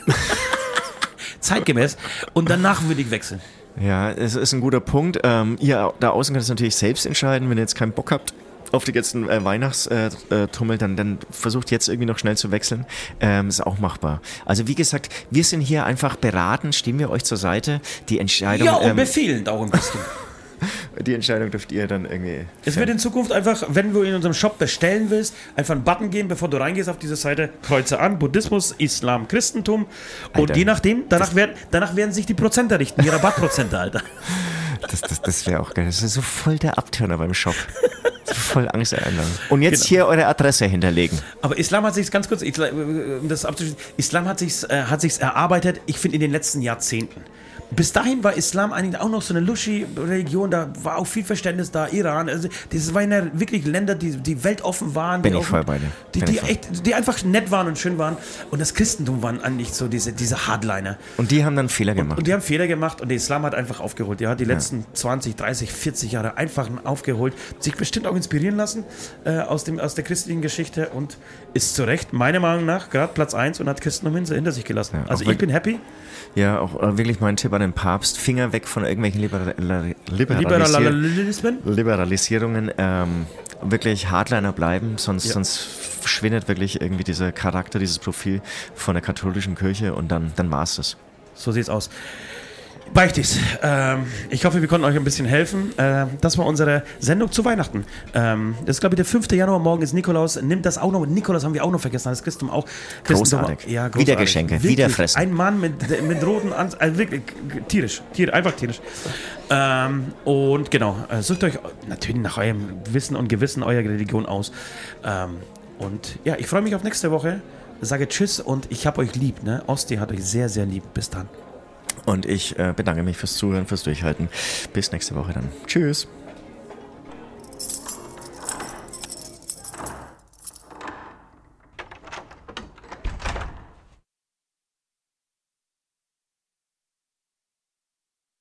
Zeitgemäß. Und danach würde ich wechseln. Ja, es ist ein guter Punkt. Ähm, ihr da außen könnt es natürlich selbst entscheiden, wenn ihr jetzt keinen Bock habt auf die ganzen äh, Weihnachtstrummel, dann, dann versucht jetzt irgendwie noch schnell zu wechseln. Ähm, ist auch machbar. Also wie gesagt, wir sind hier einfach beraten, stehen wir euch zur Seite. Die Entscheidung, Ja, und ähm, befehlend auch ein bisschen. die Entscheidung dürft ihr dann irgendwie. Es wird in Zukunft einfach, wenn du in unserem Shop bestellen willst, einfach einen Button geben, bevor du reingehst auf diese Seite, kreuze an, Buddhismus, Islam, Christentum. Und Alter, je nachdem, danach werden, danach werden sich die Prozente richten, die Rabattprozente, Alter. Das, das, das wäre auch geil. Das ist so voll der Abturner beim Shop. Voll Angst erinnern. Und jetzt Genau. hier eure Adresse hinterlegen. Aber Islam hat sich ganz kurz, um das abzuschließen, Islam hat sich äh, hat sich's erarbeitet, ich finde in den letzten Jahrzehnten. Bis dahin war Islam eigentlich auch noch so eine Luschi-Religion, da war auch viel Verständnis da, Iran, also das waren ja wirklich Länder, die, die weltoffen waren. Bin die ich offen- voll bei dir. Die, die, echt, die einfach nett waren und schön waren. Und das Christentum waren eigentlich so diese, diese Hardliner. Und die haben dann Fehler gemacht. Und die haben Fehler gemacht und der Islam hat einfach aufgeholt. Der hat die letzten 20, 30, 40 Jahre einfach aufgeholt, sich bestimmt auch inspirieren lassen äh, aus, dem, aus der christlichen Geschichte und ist zu Recht, meiner Meinung nach, gerade Platz 1 und hat Christentum hinter, hinter sich gelassen. Ja, also ich bin happy. Ja, auch äh, wirklich mein Tipp den Papst. Finger weg von irgendwelchen Libera Liberalisier. Liberalisierungen. Ähm, wirklich Hardliner bleiben, sonst, Ja. sonst verschwindet wirklich irgendwie dieser Charakter, dieses Profil von der katholischen Kirche und dann, dann war es das. So sieht's aus. Beichtis. Ähm, ich hoffe, wir konnten euch ein bisschen helfen. Ähm, das war unsere Sendung zu Weihnachten. Ähm, das ist, glaube ich, der 5. Januar. Morgen ist Nikolaus. Nimmt das auch noch. Nikolaus haben wir auch noch vergessen. Das Christentum auch. Christentum Großartig. auch- Ja, Wieder Geschenke, Wirklich. wieder fressen. Ein Mann mit, mit roten Anz also wirklich tierisch. Tier, einfach tierisch. Ähm, und genau, äh, sucht euch natürlich nach eurem Wissen und Gewissen eurer Religion aus. Ähm, und ja, ich freue mich auf nächste Woche. Sage Tschüss und ich habe euch lieb. Ne? Osti hat euch sehr, sehr lieb. Bis dann. Und ich äh, bedanke mich fürs Zuhören, fürs Durchhalten. Bis nächste Woche dann. Tschüss.